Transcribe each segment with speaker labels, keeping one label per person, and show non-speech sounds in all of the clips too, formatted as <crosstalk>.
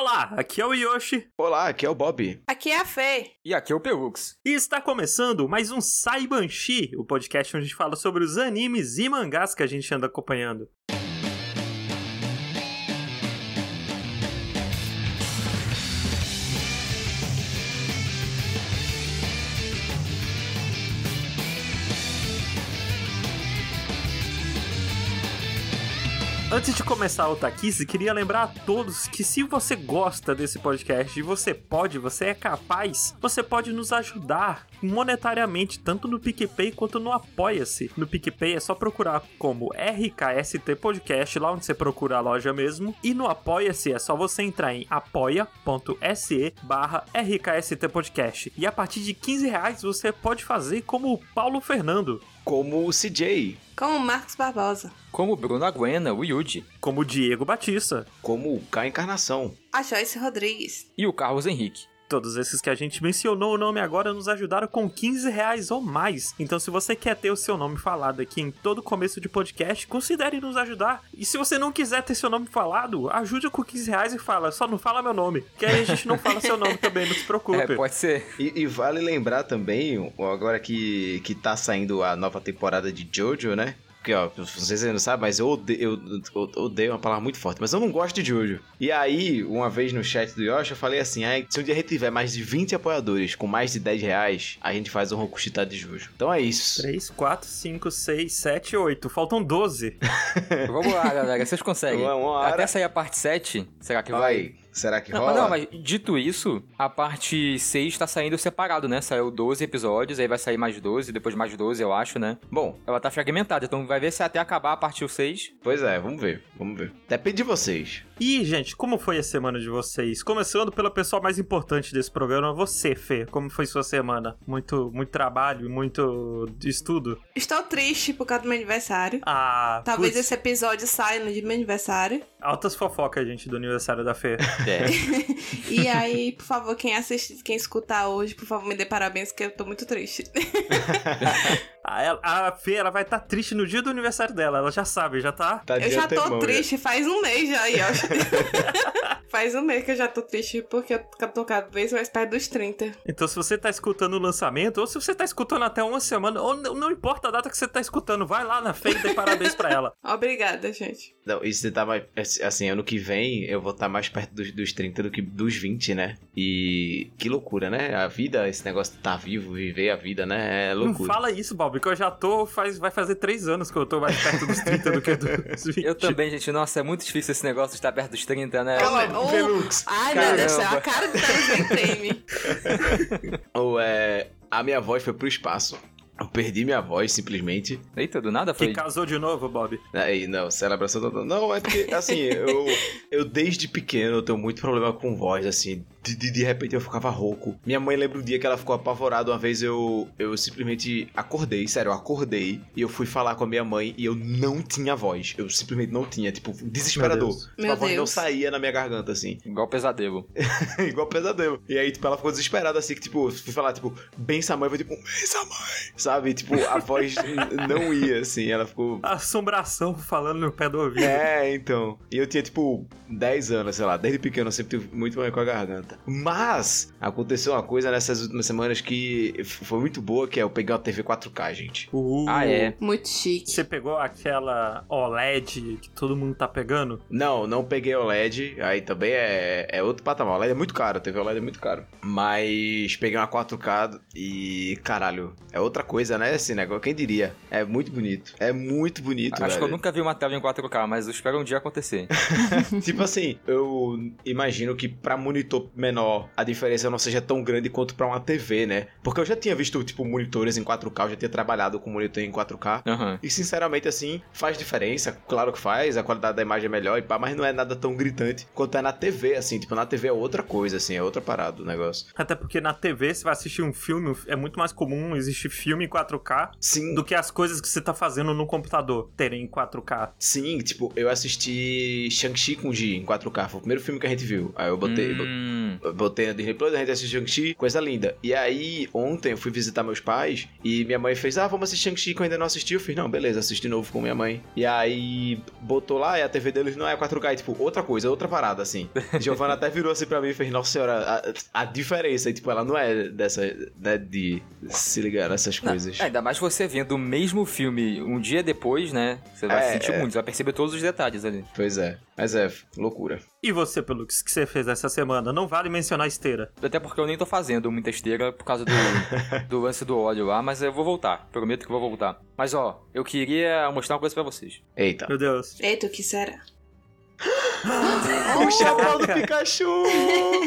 Speaker 1: Olá, aqui é o Yoshi.
Speaker 2: Olá, aqui é o Bob.
Speaker 3: Aqui é a Fê.
Speaker 4: E aqui é o Pelux.
Speaker 1: E está começando mais um Saibanshi, o podcast onde a gente fala sobre os animes e mangás que a gente anda acompanhando. Antes de começar o Taquice, queria lembrar a todos que se você gosta desse podcast e você pode, você é capaz, você pode nos ajudar monetariamente, tanto no PicPay quanto no Apoia-se. No PicPay é só procurar como RKST Podcast, lá onde você procura a loja mesmo. E no Apoia-se é só você entrar em apoia.se barra RKST Podcast. E a partir de 15 reais você pode fazer como o Paulo Fernando.
Speaker 2: Como o CJ.
Speaker 3: Como o Marcos Barbosa.
Speaker 4: Como o Bruno Aguena, o Yuji.
Speaker 1: Como o Diego Batista.
Speaker 2: Como o K Encarnação.
Speaker 3: A Joyce Rodrigues.
Speaker 4: E o Carlos Henrique.
Speaker 1: Todos esses que a gente mencionou o nome agora nos ajudaram com 15 reais ou mais. Então, se você quer ter o seu nome falado aqui em todo começo de podcast, considere nos ajudar. E se você não quiser ter seu nome falado, ajude com 15 reais e fala, só não fala meu nome. Que aí a gente não fala seu nome também, não se preocupe.
Speaker 4: É, pode ser.
Speaker 2: E, e vale lembrar também, agora que, que tá saindo a nova temporada de Jojo, né? Porque, ó, vocês não sabem, mas eu odeio, eu, eu odeio uma palavra muito forte, mas eu não gosto de Jojo. E aí, uma vez no chat do Yoshi, eu falei assim: ah, se um dia a gente tiver mais de 20 apoiadores com mais de 10 reais, a gente faz um Rokushita de Jojo. Então é isso.
Speaker 1: 3, 4, 5, 6, 7, 8. Faltam 12. <laughs>
Speaker 4: Vamos lá, galera. Vocês conseguem.
Speaker 2: Uma- uma hora-
Speaker 4: Até sair a parte 7, será que vai?
Speaker 2: Vai. Será que
Speaker 4: Não,
Speaker 2: rola?
Speaker 4: mas não, mas dito isso, a parte 6 tá saindo separado, né? Saiu 12 episódios, aí vai sair mais 12, depois mais 12, eu acho, né?
Speaker 2: Bom,
Speaker 4: Ela tá fragmentada, então vai ver se até acabar a partir 6.
Speaker 2: pois é, vamos ver, vamos ver. Depende de vocês.
Speaker 1: E, gente, como foi a semana de vocês? Começando pela pessoa mais importante desse programa, você, Fê. Como foi sua semana? Muito, muito trabalho, muito estudo?
Speaker 3: Estou triste por causa do meu aniversário.
Speaker 1: Ah,
Speaker 3: Talvez
Speaker 1: putz,
Speaker 3: esse episódio saia no dia do meu aniversário.
Speaker 1: altas fofocas, gente, do aniversário da Fê.
Speaker 4: É. <laughs>
Speaker 3: E aí, por favor, quem assiste, quem escutar hoje, por favor, me dê parabéns, que eu tô muito triste. <laughs>
Speaker 1: Ela- a Fê, ela vai estar triste no dia do aniversário dela, ela já sabe, já tá?
Speaker 2: Tá
Speaker 3: Eu já tô triste faz um mês já, Yoshi. <laughs> <laughs> faz um mês que eu já tô triste porque eu tô cada vez mais perto dos 30.
Speaker 1: Então, se você tá escutando o lançamento, ou se você tá escutando até uma semana, ou não, não importa a data que você tá escutando, vai lá na Fê e dê parabéns pra ela. <laughs>
Speaker 3: Obrigada, gente.
Speaker 2: Não, e você tá mais. Assim, ano que vem eu vou estar mais perto dos, dos 30 do que dos 20, né? E que loucura, né? A vida, esse negócio de estar vivo, viver a vida, né? É
Speaker 1: Não
Speaker 2: loucura.
Speaker 1: fala isso, Bob, que eu já tô, faz, vai fazer três anos que eu tô mais perto dos 30 do que dos <laughs> 20.
Speaker 4: Eu também, gente. Nossa, é muito difícil esse negócio de estar perto dos 30, né?
Speaker 2: Cala
Speaker 3: Oh,
Speaker 2: Velux.
Speaker 3: Ai, meu Deus céu, a cara do Thanos nem treme. <laughs>
Speaker 2: Ou é. A minha voz foi pro espaço. Eu perdi minha voz, simplesmente.
Speaker 4: Eita, do nada
Speaker 1: Que
Speaker 4: foi.
Speaker 1: casou de novo, Bob.
Speaker 2: Aí, não, celebração total. Não, é porque, assim, eu, eu desde pequeno eu tenho muito problema com voz, assim. De, de, de repente eu ficava rouco. Minha mãe lembra um dia que ela ficou apavorada. Uma vez eu, eu simplesmente acordei, sério, eu acordei. E eu fui falar com a minha mãe e eu não tinha voz. Eu simplesmente não tinha, tipo, desesperador.
Speaker 1: Meu Deus.
Speaker 2: Tipo,
Speaker 3: Meu
Speaker 2: a voz não
Speaker 3: Deus.
Speaker 2: saía na minha garganta, assim. <laughs>
Speaker 4: Igual pesadelo.
Speaker 2: Igual pesadelo. E aí, tipo, ela ficou desesperada, assim, que, tipo, fui falar, tipo, bença mãe, eu fui tipo, bença mãe. Sabe? Tipo, a voz <laughs> não ia, assim. Ela ficou
Speaker 1: Assombração falando no pé do ouvido.
Speaker 2: é, então. E eu tinha, tipo, 10 anos, sei lá. Desde pequeno eu sempre tive muito problema com a garganta. Mas, aconteceu uma coisa nessas últimas semanas que foi muito boa, que é eu peguei uma TV 4K, gente.
Speaker 1: Uh,
Speaker 4: Ah, é.
Speaker 3: Muito chique.
Speaker 1: Você pegou aquela OLED que todo mundo tá pegando?
Speaker 2: Não, não peguei OLED. Aí também é, é outro patamar. OLED é muito caro, a TV OLED é muito caro. Mas peguei uma 4K e, caralho, é outra coisa, né? Esse negócio, quem diria? É muito bonito. É muito bonito,
Speaker 4: Acho que eu
Speaker 2: velho.
Speaker 4: nunca vi uma tela em 4K, mas eu espero um dia acontecer. <laughs>
Speaker 2: tipo assim, eu imagino que pra monitor menor a diferença não seja tão grande quanto pra uma TV, né? Porque eu já tinha visto, tipo, monitores em 4K, eu já tinha trabalhado com monitor em 4K.
Speaker 4: Aham.
Speaker 2: E sinceramente, assim, faz diferença. Claro que faz, a qualidade da imagem é melhor e pá, mas não é nada tão gritante quanto é na TV, assim. Tipo, na TV é outra coisa, assim, é outra parada o negócio.
Speaker 1: Até porque na TV, você vai assistir um filme, é muito mais comum existir filme em 4K
Speaker 2: Sim,
Speaker 1: do que as coisas que você tá fazendo no computador terem em 4K.
Speaker 2: sim, tipo, eu assisti Shang-Chi com G em 4K, foi o primeiro filme que a gente viu. Aí eu botei.
Speaker 4: Hum,
Speaker 2: Eu Botei na Disney Plus, a gente assistiu Shang-Chi, coisa linda. E aí, ontem eu fui visitar meus pais e minha mãe fez, ah, vamos assistir Shang-Chi que eu ainda não assisti. Eu fiz, não, beleza, assisti de novo com minha mãe. E aí, botou lá e a TV deles não é 4K, é tipo, outra coisa, outra parada, assim. <laughs> Giovanna até virou assim pra mim e fez, nossa senhora, a, a diferença, e, tipo, ela não é dessa, né, de se ligar nessas coisas.
Speaker 4: É, ainda mais você vendo o mesmo filme um dia depois, né? Você vai
Speaker 2: É,
Speaker 4: sentir
Speaker 2: é.
Speaker 4: muito, você vai perceber todos os detalhes ali.
Speaker 2: Pois é, mas é, loucura.
Speaker 1: E você, Pelux, o que você fez essa semana? Não vale mencionar esteira.
Speaker 4: Até porque eu nem tô fazendo muita esteira por causa do, <laughs> do lance do óleo lá, mas eu vou voltar. Prometo que vou voltar. Mas ó, eu queria mostrar uma coisa pra vocês.
Speaker 2: Eita.
Speaker 1: Meu Deus.
Speaker 3: Eita, o que será? <laughs>
Speaker 2: O chapéu do Pikachu!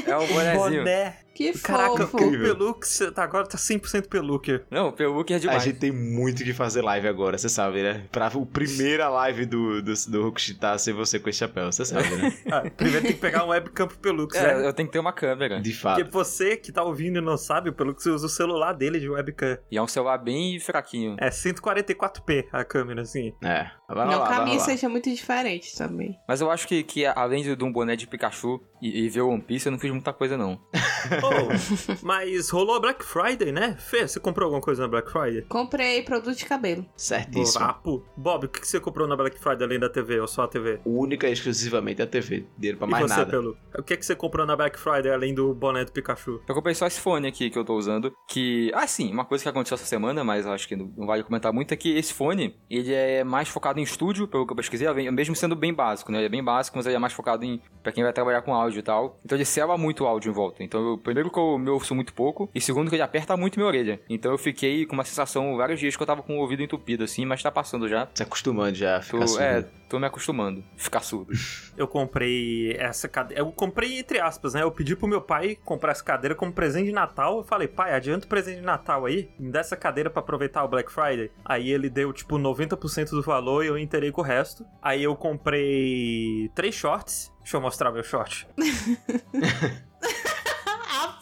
Speaker 4: É um bonezinho.
Speaker 1: Boné.
Speaker 3: Que
Speaker 1: Caraca,
Speaker 3: fofo.
Speaker 1: o Pelux tá, agora tá 100% peluquer.
Speaker 4: Não, o Peluque é
Speaker 2: A
Speaker 4: demais.
Speaker 2: gente tem muito que fazer live agora, você sabe, né? Pra o primeira live do, do, do Rokushita ser você com esse chapéu, você sabe, né? <laughs>
Speaker 1: Ah, primeiro tem que pegar um webcam pro Pelux,
Speaker 4: É,
Speaker 1: né?
Speaker 4: eu tenho que ter uma câmera.
Speaker 2: De
Speaker 1: Porque
Speaker 2: fato.
Speaker 1: você que tá ouvindo e não sabe, o Pelux usa o celular dele de webcam.
Speaker 4: E é um celular bem fraquinho.
Speaker 1: É 144p a câmera, assim.
Speaker 2: É. Vai
Speaker 3: Não
Speaker 2: lá,
Speaker 3: a
Speaker 2: lá.
Speaker 3: seja muito diferente também.
Speaker 4: Mas eu acho que, que além de de um boné de Pikachu e, e ver One Piece, eu não fiz muita coisa, não. <laughs>
Speaker 1: Oh, <laughs> mas rolou a Black Friday, né? Fê, você comprou alguma coisa na Black Friday?
Speaker 3: Comprei produto de cabelo.
Speaker 2: Certíssimo.
Speaker 1: Borapo. Bob, o que que você comprou na Black Friday além da TV ou só a TV?
Speaker 2: Única e exclusivamente a TV. Dinheiro pra
Speaker 1: e
Speaker 2: mais
Speaker 1: você,
Speaker 2: nada.
Speaker 1: Pelu? O que que você comprou na Black Friday além do boné do Pikachu?
Speaker 4: Eu comprei só esse fone aqui que eu tô usando, que... Ah, sim, uma coisa que aconteceu essa semana, mas eu acho que não não vale comentar muito, é que esse fone, ele é mais focado em estúdio, pelo que eu pesquisei, mesmo sendo bem básico, né? Ele é bem básico, mas ele é mais focado em... pra quem vai trabalhar com áudio e tal. Então ele sela muito o áudio em volta. Então, eu, primeiro que eu me ouço muito pouco, e segundo que ele aperta muito minha orelha. Então eu fiquei com uma sensação vários dias que eu tava com o ouvido entupido, assim, mas tá passando já.
Speaker 2: Se acostumando já ficar
Speaker 4: Tô,
Speaker 2: surdo.
Speaker 4: é, tô me acostumando. Ficar surdo. <laughs>
Speaker 1: Eu comprei essa cadeira. Eu comprei entre aspas, né? Eu pedi pro meu pai comprar essa cadeira como presente de Natal. Eu falei, pai, adianta o presente de Natal aí. Me dá essa cadeira pra aproveitar o Black Friday. Aí ele deu, tipo, 90% do valor e eu inteirei com o resto. Aí eu comprei três shorts. Deixa eu mostrar meu short. <laughs>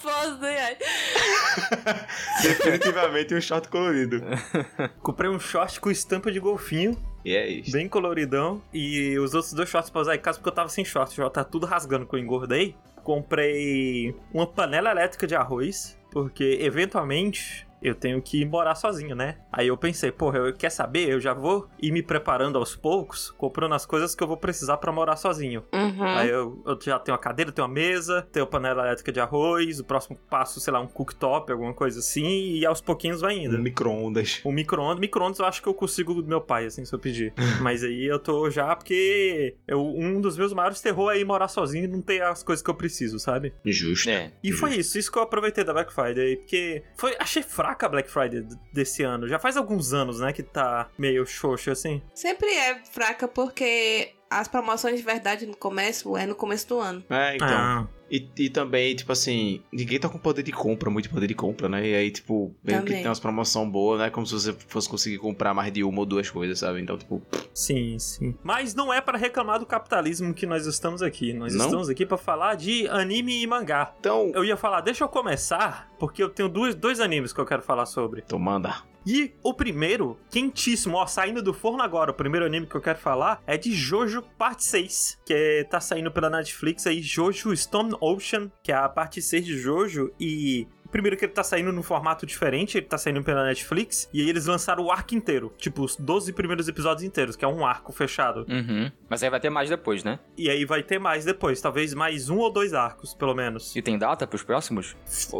Speaker 3: Aposto, né? <laughs>
Speaker 2: Definitivamente um short colorido. <laughs>
Speaker 1: Comprei um short com estampa de golfinho,
Speaker 2: E é isso.
Speaker 1: bem coloridão. E os outros dois shorts pra usar em casa porque eu tava sem short. Já tá tudo rasgando que eu engordei. Comprei uma panela elétrica de arroz, porque eventualmente eu tenho que morar sozinho, né? Aí eu pensei, porra, eu quer saber? Eu já vou ir me preparando aos poucos, comprando as coisas que eu vou precisar pra morar sozinho.
Speaker 3: Uhum.
Speaker 1: Aí eu, eu já tenho uma cadeira, tenho uma mesa, tenho panela elétrica de arroz, o próximo passo, sei lá, um cooktop, alguma coisa assim, e aos pouquinhos vai indo.
Speaker 2: Um micro-ondas.
Speaker 1: O micro-ondas, micro-ondas eu acho que eu consigo do meu pai, assim, se eu pedir. <laughs> Mas aí eu tô já, porque eu, um dos meus maiores terror é ir morar sozinho e não ter as coisas que eu preciso, sabe?
Speaker 2: Justo.
Speaker 4: É.
Speaker 1: E foi isso, isso que eu aproveitei da Black Friday, porque foi, achei fraca a Black Friday desse ano. Já faz alguns anos, né, que tá meio xoxo, assim.
Speaker 3: Sempre é fraca porque as promoções de verdade no começo é no começo do ano.
Speaker 2: É, então.
Speaker 1: Ah,
Speaker 2: E, e também, tipo assim, ninguém tá com poder de compra, muito poder de compra, né? E aí, tipo, mesmo que tem umas promoção boa, né? Como se você fosse conseguir comprar mais de uma ou duas coisas, sabe? Então, tipo,
Speaker 1: sim, sim. Mas não é pra reclamar do capitalismo que nós estamos aqui. Nós
Speaker 2: Não?
Speaker 1: estamos aqui pra falar de anime e mangá.
Speaker 2: então,
Speaker 1: Eu ia falar, deixa eu começar, porque eu tenho dois, dois animes que eu quero falar sobre.
Speaker 2: então manda.
Speaker 1: E o primeiro, quentíssimo, ó, saindo do forno agora, o primeiro anime que eu quero falar é de Jojo Parte 6, que é- tá saindo pela Netflix aí, Jojo Stone Ocean, que é a parte 6 de Jojo, e... Primeiro que ele tá saindo num formato diferente, ele tá saindo pela Netflix, e aí eles lançaram o arco inteiro, tipo, os 12 primeiros episódios inteiros, que é um arco fechado.
Speaker 4: Uhum. Mas aí vai ter mais depois, né?
Speaker 1: E aí vai ter mais depois, talvez mais um ou dois arcos, pelo menos.
Speaker 4: E tem data pros próximos?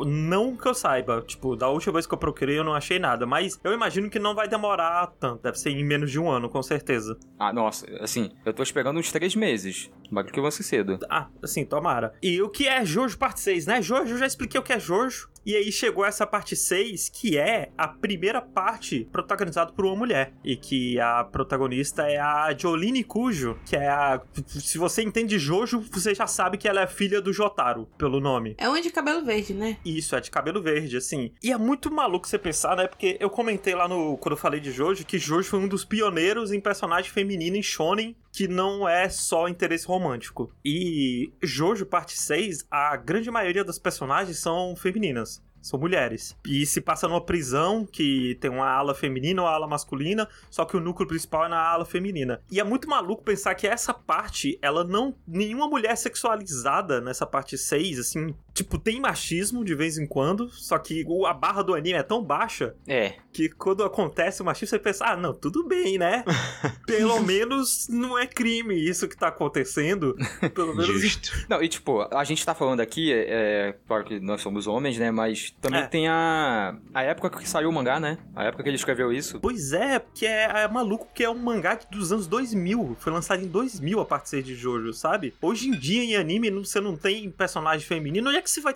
Speaker 1: Não que eu saiba, tipo, da última vez que eu procurei eu não achei nada, mas eu imagino que não vai demorar tanto, deve ser em menos de um ano, com certeza.
Speaker 4: Ah, nossa, assim, eu tô esperando uns três meses. Bagulho que vai ser cedo.
Speaker 1: Ah, assim, tomara. E o que é Jojo parte 6, né? Jojo, eu já expliquei o que é Jojo. E aí chegou essa parte 6, que é a primeira parte protagonizada por uma mulher. E que a protagonista é a Jolene Cujo, que é a. Se você entende Jojo, você já sabe que ela é filha do Jotaro, pelo nome.
Speaker 3: É uma de cabelo verde, né?
Speaker 1: Isso, é de cabelo verde, assim. E é muito maluco você pensar, né? Porque eu comentei lá no. Quando eu falei de Jojo, que Jojo foi um dos pioneiros em personagem feminino em Shonen, que não é só interesse romântico. E Jojo parte 6, a grande maioria das personagens são femininas. São mulheres. E se passa numa prisão que tem uma ala feminina ou uma ala masculina, só que o núcleo principal é na ala feminina. E é muito maluco pensar que essa parte, ela não. Nenhuma mulher é sexualizada nessa parte 6, assim. Tipo, tem machismo de vez em quando, só que a barra do anime é tão baixa
Speaker 4: É,
Speaker 1: que quando acontece o machismo, você pensa, ah, não, tudo bem, né? <laughs> Pelo menos não é crime isso que tá acontecendo. Pelo menos
Speaker 2: Justo. <laughs>
Speaker 4: Não, e tipo, a gente tá falando aqui, é, é, claro que nós somos homens, né? Mas também
Speaker 1: É.
Speaker 4: tem a. A época que saiu o mangá, né? A época que ele escreveu isso.
Speaker 1: Pois é, porque é, é maluco que é um mangá dos anos 2000. Foi lançado em 2000 a parte 6 de Jojo, sabe? Hoje em dia em anime você não tem personagem feminino. Onde é que você vai.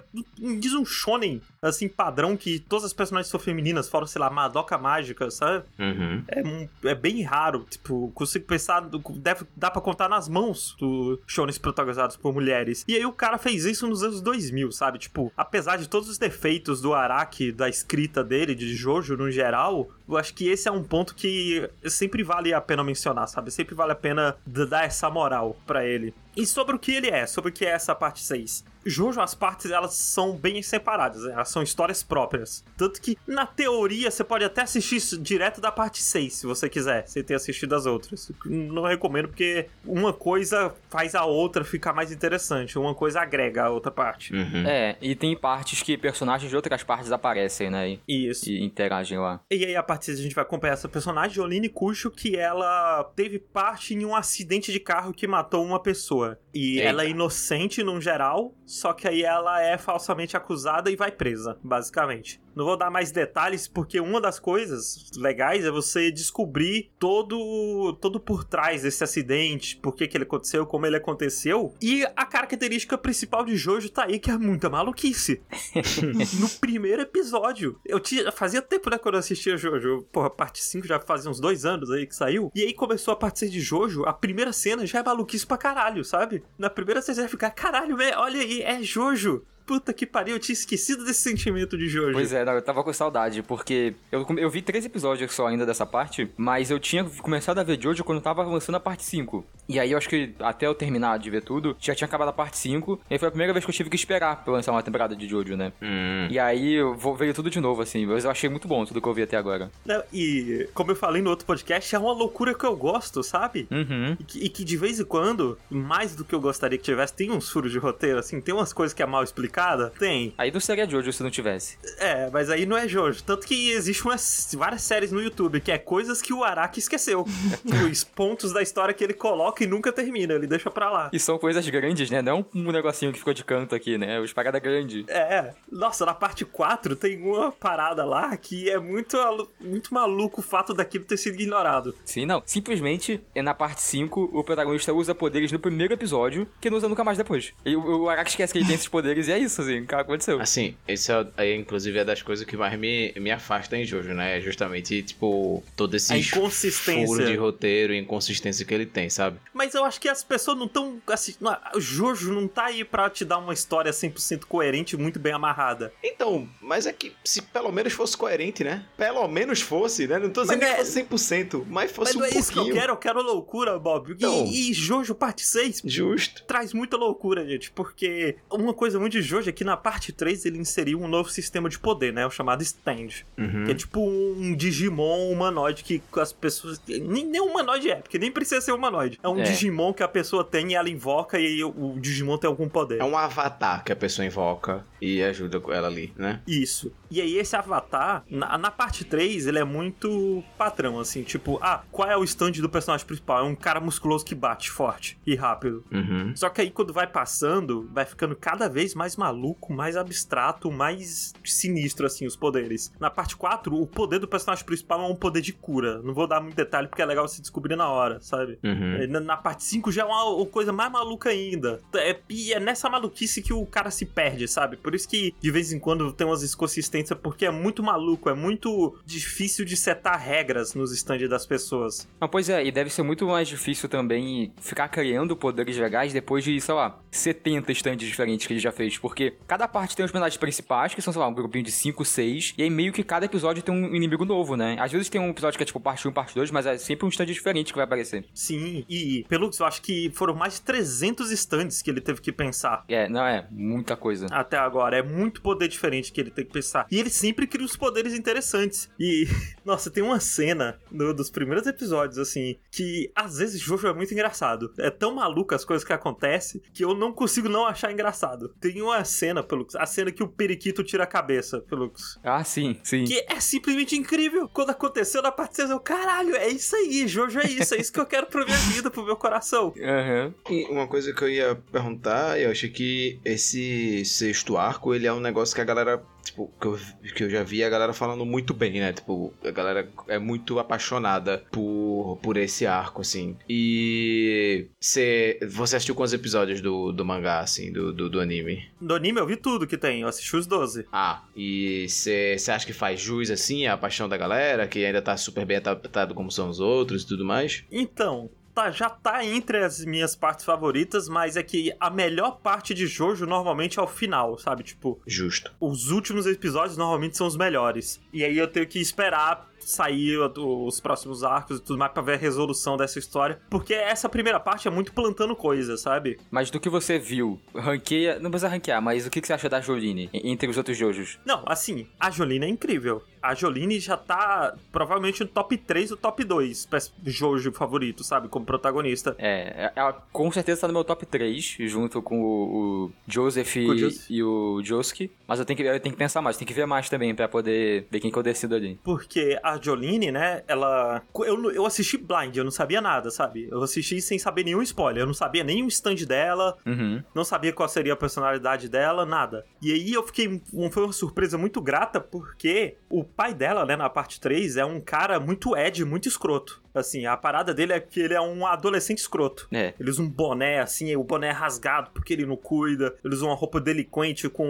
Speaker 1: Diz um shonen, assim, padrão, que todas as personagens são femininas, fora, sei lá, Madoka Mágica, sabe?
Speaker 2: Uhum.
Speaker 1: É, um- é bem raro. Tipo, consigo pensar. Deve, dá pra contar nas mãos do shonens protagonizados por mulheres. E aí o cara fez isso nos anos 2000, sabe? Tipo, apesar de todos os defeitos do Araki, da escrita dele, de Jojo no geral, eu acho que esse é um ponto que sempre vale a pena mencionar, sabe? Sempre vale a pena dar essa moral pra ele. E sobre o que ele é, sobre o que é essa parte 6. Jojo, as partes, elas são bem separadas, né? elas são histórias próprias. Tanto que, na teoria, você pode até assistir isso direto da parte 6, se você quiser, sem ter assistido as outras. Não recomendo, porque uma coisa faz a outra ficar mais interessante, uma coisa agrega a outra parte.
Speaker 2: Uhum.
Speaker 4: É, e tem partes que personagens de outras partes aparecem, né? E,
Speaker 1: Isso.
Speaker 4: e interagem lá.
Speaker 1: E aí, a partir a gente vai acompanhar essa personagem, Oline Cucho, que ela teve parte em um acidente de carro que matou uma pessoa. Noah E
Speaker 2: Eita.
Speaker 1: ela é inocente num geral, só que aí ela é falsamente acusada e vai presa, basicamente. Não vou dar mais detalhes, porque uma das coisas legais é você descobrir todo, todo por trás desse acidente, por que, que ele aconteceu, como ele aconteceu. E a característica principal de Jojo tá aí, que é muita maluquice <laughs> no primeiro episódio. Eu tinha, fazia tempo, né, quando eu assistia Jojo. Porra, parte 5 já fazia uns dois anos aí que saiu. E aí começou a parte 6 de Jojo, a primeira cena já é maluquice pra caralho, sabe? Na primeira cena você vai ficar, caralho, olha aí, é Jojo. Puta que pariu, eu tinha esquecido desse sentimento de Jojo.
Speaker 4: Pois é, não, eu tava com saudade, porque eu, eu vi três episódios só ainda dessa parte, mas eu tinha começado a ver Jojo quando tava lançando a parte 5. E aí eu acho que até eu terminar de ver tudo, já tinha acabado a parte 5, e foi a primeira vez que eu tive que esperar pra lançar uma temporada de Jojo, né?
Speaker 2: Hum.
Speaker 4: E aí eu vou- veio tudo de novo, assim, mas eu achei muito bom tudo que eu vi até agora.
Speaker 1: Não, E, como eu falei no outro podcast, é uma loucura que eu gosto, sabe?
Speaker 4: Uhum.
Speaker 1: E que, e que de vez em quando, mais do que eu gostaria que tivesse, tem uns furos de roteiro, assim, tem umas coisas que é mal explicada? Tem.
Speaker 4: Aí não seria Jojo se não tivesse.
Speaker 1: É, mas aí não é Jojo. Tanto que existe umas, várias séries no YouTube que é coisas que o Araki esqueceu. <laughs> Os pontos da história que ele coloca e nunca termina, ele deixa pra lá.
Speaker 4: E são coisas grandes, né? Não um negocinho que ficou de canto aqui, né? Os parada grande.
Speaker 1: É, nossa, na parte 4 tem uma parada lá que é muito, muito maluco o fato daquilo ter sido ignorado.
Speaker 4: Sim, não. Simplesmente, é na parte 5, o protagonista usa poderes no primeiro episódio, que não usa nunca mais depois. E o, o Araki esquece que ele tem esses poderes e é isso, assim, o que aconteceu.
Speaker 2: Assim, esse é, aí, inclusive, é das coisas que mais me, me afasta em Jojo, né? É justamente, tipo, todo esse furo de roteiro e inconsistência que ele tem, sabe?
Speaker 1: Mas eu acho que as pessoas não estão assistindo. O Jojo não tá aí pra te dar uma história 100% coerente e muito bem amarrada.
Speaker 2: Então, mas é que se pelo menos fosse coerente, né? Pelo menos fosse, né? Não tô dizendo
Speaker 1: Mas
Speaker 2: que
Speaker 1: é-
Speaker 2: fosse 100%, mas fosse
Speaker 1: Mas não
Speaker 2: um
Speaker 1: é isso que eu
Speaker 2: pouquinho.
Speaker 1: quero, eu quero loucura, Bob. E,
Speaker 2: Não.
Speaker 1: e Jojo parte 6
Speaker 2: Justo.
Speaker 1: traz muita loucura, gente, porque uma coisa muito de Jojo é que na parte 3 ele inseriu um novo sistema de poder, né? O chamado Stand.
Speaker 2: Uhum.
Speaker 1: Que é tipo um Digimon humanoide que as pessoas. Nem, nem humanoide é, porque nem precisa ser humanoide. É um
Speaker 4: É.
Speaker 1: Digimon que a pessoa tem e ela invoca e o Digimon tem algum poder.
Speaker 2: É um avatar que a pessoa invoca e ajuda com ela ali, né?
Speaker 1: Isso. E aí, esse avatar, na, na parte 3, ele é muito padrão, assim, tipo, ah, qual é o stand do personagem principal? É um cara musculoso que bate forte e rápido.
Speaker 2: Uhum.
Speaker 1: Só que aí, quando vai passando, vai ficando cada vez mais maluco, mais abstrato, mais sinistro, assim, os poderes. Na parte 4, o poder do personagem principal é um poder de cura. Não vou dar muito detalhe porque é legal você descobrir na hora, sabe?
Speaker 2: Uhum.
Speaker 1: Na, na parte 5 já é uma coisa mais maluca ainda. É, e é nessa maluquice que o cara se perde, sabe? Por isso que de vez em quando tem umas inconsistências, porque é muito maluco, é muito difícil de setar regras nos stands das pessoas.
Speaker 4: Ah, pois é, e deve ser muito mais difícil também ficar criando poderes legais depois de, sei lá, 70 stands diferentes que ele já fez. Porque cada parte tem os personagens principais, que são, sei lá, um grupinho de 5, 6, e aí meio que cada episódio tem um inimigo novo, né? Às vezes tem um episódio que é tipo parte 1, parte 2, mas é sempre um stand diferente que vai aparecer.
Speaker 1: Sim, e E, pelo que eu acho que foram mais de 300 stands que ele teve que pensar.
Speaker 4: É, não é, muita coisa.
Speaker 1: Até agora, é muito poder diferente que ele tem que pensar. E ele sempre cria os poderes interessantes. E, <laughs> nossa, tem uma cena no, dos primeiros episódios, assim, que às vezes Jojo é muito engraçado. É tão maluco as coisas que acontecem que eu não consigo não achar engraçado. Tem uma cena, pelo a cena que o periquito tira a cabeça, pelo
Speaker 4: Ah, sim, sim.
Speaker 1: que é simplesmente incrível. Quando aconteceu na parte 6, eu, caralho, é isso aí, Jojo é isso, é isso que eu quero pra minha vida, pro meu coração. <laughs>
Speaker 4: Aham.
Speaker 2: E uma coisa que eu ia perguntar, eu acho que esse sexto arco, ele é um negócio que a galera, tipo, que eu, que eu já vi a galera falando muito bem, né? Tipo, a galera é muito apaixonada por, por esse arco, assim. E cê, você assistiu quantos episódios do, do mangá, assim, do, do, do anime?
Speaker 1: Do anime eu vi tudo que tem, eu assisti os 12.
Speaker 2: Ah, e você acha que faz jus, assim, a paixão da galera, que ainda tá super bem adaptado como são os outros e tudo mais?
Speaker 1: Então, tá, já tá entre as minhas partes favoritas, mas é que a melhor parte de Jojo normalmente é o final, sabe? Tipo,
Speaker 2: Justo.
Speaker 1: os últimos episódios normalmente são os melhores. E aí eu tenho que esperar sair os próximos arcos e tudo mais pra ver a resolução dessa história. Porque essa primeira parte é muito plantando coisa, sabe?
Speaker 4: Mas do que você viu, ranqueia. Não precisa ranquear, mas o que você acha da Jolene en- entre os outros Jojos?
Speaker 1: Não, assim, a Jolene é incrível. A Jolene já tá provavelmente no top 3 ou top 2 pra Jojo favorito, sabe? Como protagonista.
Speaker 4: É, ela com certeza tá no meu top 3, junto com o, o Joseph
Speaker 1: Com o Joseph.
Speaker 4: e o Josuke. Mas eu tenho, que, eu tenho que pensar mais, tem que ver mais também pra poder ver quem que eu decido ali.
Speaker 1: Porque a Jolene, né, ela. Eu, eu assisti blind, eu não sabia nada, sabe? Eu assisti sem saber nenhum spoiler. Eu não sabia nem o stand dela,
Speaker 4: Uhum.
Speaker 1: não sabia qual seria a personalidade dela, nada. E aí eu fiquei. Foi uma surpresa muito grata, porque o pai dela, né, na parte 3, é um cara muito Ed, muito escroto. Assim, a parada dele é que ele é um adolescente escroto.
Speaker 4: É.
Speaker 1: Ele usa um boné assim, o boné é rasgado porque ele não cuida. Ele usa uma roupa delinquente com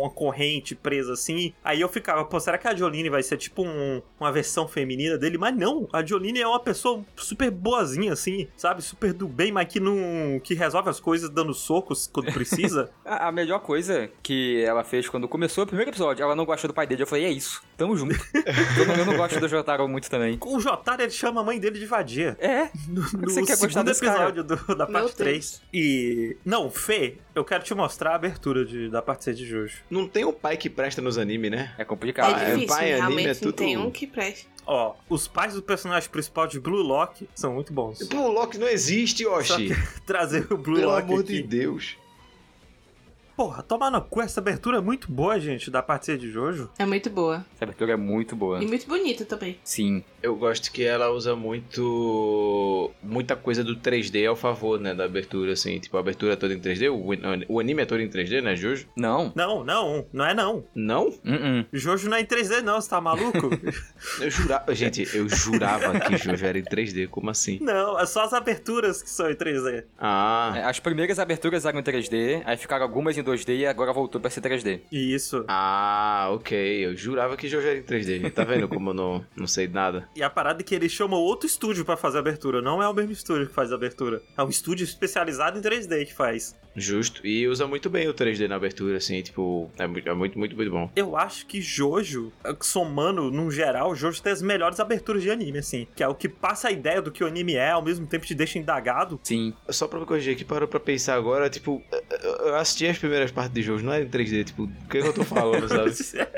Speaker 1: uma corrente presa assim. Aí eu ficava, pô, será que a Jolene vai ser tipo um- uma versão feminina dele? Mas não, a Jolene é uma pessoa super boazinha assim, sabe? Super do bem, mas que não. que resolve as coisas dando socos quando precisa. <laughs>
Speaker 4: A, a melhor coisa que ela fez quando começou o primeiro episódio, ela não gosta do pai dele. Eu falei, é isso, tamo junto. <laughs> eu, não, eu não gosto do Jotaro muito também.
Speaker 1: o Jotaro ele chama a mãe dele de vadia.
Speaker 4: É, <laughs>
Speaker 1: No, no
Speaker 4: Você quer gostar
Speaker 1: segundo episódio do- da
Speaker 3: Meu
Speaker 1: parte
Speaker 3: Deus.
Speaker 1: 3. E. Não, Fê, eu quero te mostrar a abertura de- da parte 6 de Jojo.
Speaker 2: Não tem um pai que presta nos animes, né?
Speaker 4: é complicado.
Speaker 3: É
Speaker 2: é,
Speaker 3: difícil,
Speaker 2: pai, anime é tudo-
Speaker 3: tem um que preste.
Speaker 1: Ó, os pais do personagem principal de Blue Lock são muito bons.
Speaker 2: Blue Lock não existe,
Speaker 1: Só
Speaker 2: Oshi.
Speaker 1: que <laughs> trazer o Blue
Speaker 2: Pelo
Speaker 1: Lock
Speaker 2: amor
Speaker 1: aqui.
Speaker 2: de Deus.
Speaker 1: Porra, tomar no cu, essa abertura é muito boa, gente, da parte 6 de Jojo.
Speaker 3: É muito boa.
Speaker 4: Essa abertura é muito boa.
Speaker 3: E muito bonita também.
Speaker 4: Sim.
Speaker 2: Eu gosto que ela usa muito. muita coisa do 3D ao favor, né? Da abertura, assim. Tipo, a abertura é toda em 3D. O, o anime é todo em 3D, né, Jojo?
Speaker 4: Não.
Speaker 1: Não, não, não é não.
Speaker 2: Não?
Speaker 4: Uh-uh.
Speaker 1: Jojo não é em 3D não, você tá maluco? <laughs>
Speaker 2: Eu jurava. Gente, eu jurava que Jojo era em 3D. Como assim?
Speaker 1: não, é só as aberturas que são em 3D.
Speaker 2: Ah.
Speaker 4: É, As primeiras aberturas eram em 3D, aí ficaram algumas em 2D e agora voltou pra ser 3D.
Speaker 1: Isso.
Speaker 2: Ah, ok. Eu jurava que Jojo era em 3D. Tá vendo como eu não, não sei nada?
Speaker 1: E a parada é que ele chama outro estúdio pra fazer a abertura, não é o mesmo estúdio que faz a abertura. É um estúdio especializado em 3D que faz.
Speaker 2: Justo. E usa muito bem o 3D na abertura, assim. Tipo, é muito, é muito, muito, muito bom.
Speaker 1: Eu acho que Jojo, somando num geral, Jojo tem as melhores aberturas de anime, assim. Que é o que passa a ideia do que o anime é, ao mesmo tempo te deixa indagado.
Speaker 4: Sim.
Speaker 2: Só pra me corrigir aqui, parou pra pensar agora, tipo, eu assisti as primeiras partes de Jojo, não era em 3D, tipo, o que eu tô falando, sabe? <laughs>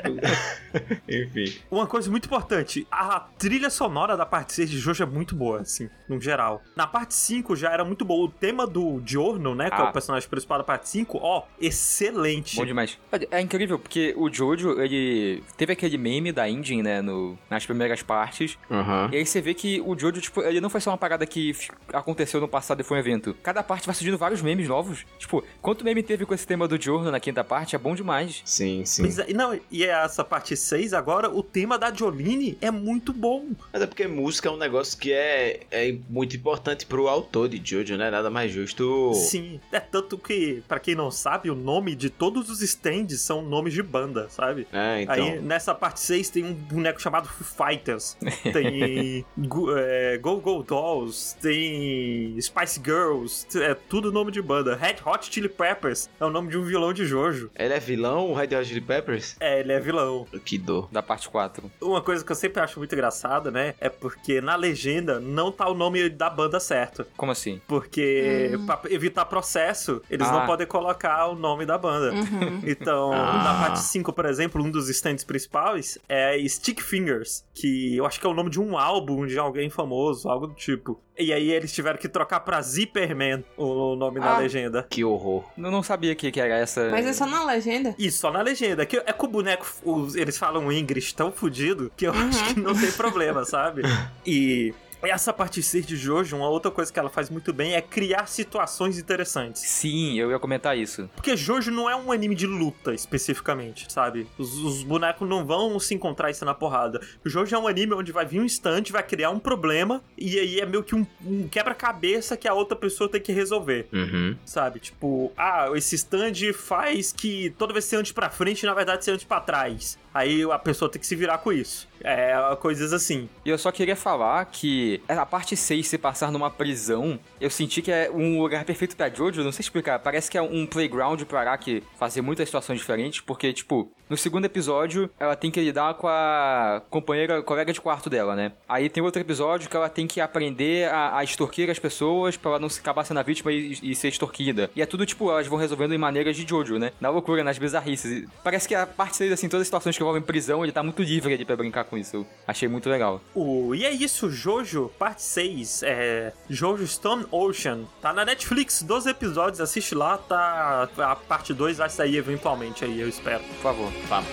Speaker 2: <laughs> Enfim.
Speaker 1: Uma coisa muito importante, a trilha sonora da parte 6 de Jojo é muito boa, assim, no geral. Na parte 5 já era muito boa. O tema do Giorno, né, que é
Speaker 4: Ah.
Speaker 1: o personagem principal da parte 5, ó, excelente.
Speaker 4: Bom demais. É incrível, porque o Jojo, ele teve aquele meme da engine, né, no, nas primeiras partes.
Speaker 2: Aham.
Speaker 4: E aí você vê que o Jojo, tipo, ele não foi só uma parada que aconteceu no passado e foi um evento. Cada parte vai surgindo vários memes novos. Tipo, quanto meme teve com esse tema do Giorno na quinta parte, é bom demais.
Speaker 2: Sim, sim.
Speaker 1: É, não, e essa parte 6 agora, o tema da Jolene é muito bom.
Speaker 2: Mas é porque música é um negócio que é, é muito importante pro autor de Jojo, né? Nada mais justo.
Speaker 1: Sim, é tanto que, pra quem não sabe, o nome de todos os stands são nomes de banda, sabe?
Speaker 2: É, então.
Speaker 1: Aí nessa parte 6 tem um boneco chamado Foo Fighters, tem <laughs> Go, é, Go Go Dolls, tem Spice Girls, é tudo nome de banda. Red Hot Chili Peppers é o nome de um vilão de Jojo.
Speaker 2: Ele é vilão, o Red Hot Chili Peppers?
Speaker 1: É, ele é vilão.
Speaker 2: Que dor.
Speaker 4: Da parte 4.
Speaker 1: Uma coisa que eu sempre acho muito engraçada, né? É porque na legenda não tá o nome da banda certo.
Speaker 4: Como assim?
Speaker 1: Porque pra evitar processo, eles
Speaker 4: Ah.
Speaker 1: não podem colocar o nome da banda. <laughs> Então,
Speaker 2: Ah.
Speaker 1: na parte 5, por exemplo, um dos stands principais é Stick Fingers, que eu acho que é o nome de um álbum de alguém famoso, algo do tipo. E aí eles tiveram que trocar pra Zipperman o nome
Speaker 3: Ah.
Speaker 1: legenda.
Speaker 2: Que horror.
Speaker 4: Eu não sabia que, que essa.
Speaker 3: Mas é só na legenda?
Speaker 1: Isso, só na legenda. Que é que o boneco, os- eles falam English tão fudido que eu acho que não tem problema, sabe? <laughs> E essa parte 6 de Jojo, uma outra coisa que ela faz muito bem é criar situações interessantes.
Speaker 4: Sim, eu ia comentar isso.
Speaker 1: Porque Jojo não é um anime de luta, especificamente, sabe? Os, os bonecos não vão se encontrar ser na porrada. Jojo é um anime onde vai vir um instante, vai criar um problema, e aí é meio que um, um quebra-cabeça que a outra pessoa tem que resolver.
Speaker 2: Uhum.
Speaker 1: Sabe? Tipo, ah, esse stand faz que toda vez que você ande pra frente, na verdade você ande pra trás. Aí a pessoa tem que se virar com isso. É, coisas assim.
Speaker 4: E eu só queria falar que a parte 6 se passar numa prisão, eu senti que é um lugar perfeito pra Jojo, não sei explicar, parece que é um playground pro Araki fazer muitas situações diferentes, porque, tipo, no segundo episódio, ela tem que lidar com a companheira, colega de quarto dela, né? Aí tem outro episódio que ela tem que aprender a, a extorquir as pessoas pra ela não se acabar sendo a vítima e, e ser extorquida. E é tudo, tipo, elas vão resolvendo em maneiras de Jojo, né? Na loucura, nas bizarrices. E Parece que a parte 6, assim, todas as situações que envolvem prisão, ele tá muito livre ali pra brincar com isso. Eu achei muito legal.
Speaker 1: O, e é isso, Jojo, parte 6, é Jojo Stone Ocean. Tá na Netflix, 12 episódios, assiste lá, tá. A parte 2 vai sair eventualmente aí, eu espero.
Speaker 4: Por favor.
Speaker 2: Vamos.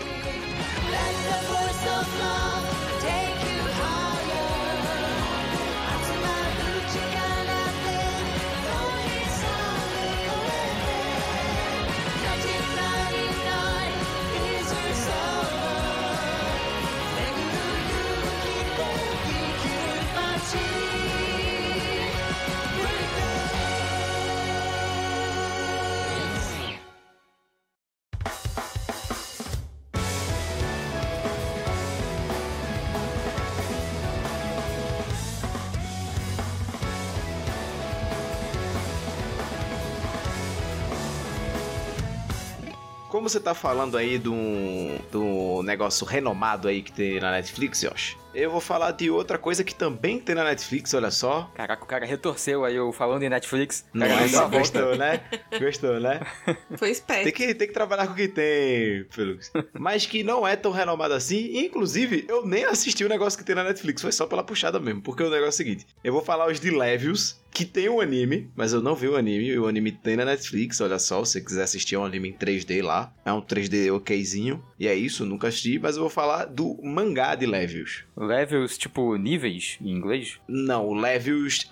Speaker 2: Você tá falando aí do, do negócio renomado aí que tem na Netflix, Yoshi, eu vou falar de outra coisa que também tem na Netflix, olha só.
Speaker 4: Caraca, o cara retorceu aí, eu falando em Netflix.
Speaker 2: Nossa, gostou, né? Gostou, né?
Speaker 3: Foi esperto.
Speaker 2: Tem que, tem que trabalhar com o que tem, Felix. Mas que não é tão renomado assim. Inclusive, eu nem assisti o negócio que tem na Netflix. Foi só pela puxada mesmo. Porque o negócio é o seguinte: eu vou falar os de Levius, que tem um anime, mas eu não vi o anime. O anime tem na Netflix, olha só. Se você quiser assistir, é um anime em 3D lá. É um 3D okzinho. E é isso, nunca assisti. Mas eu vou falar do mangá de Levius.
Speaker 4: Levels, tipo, níveis em inglês?
Speaker 2: Não, o Levius.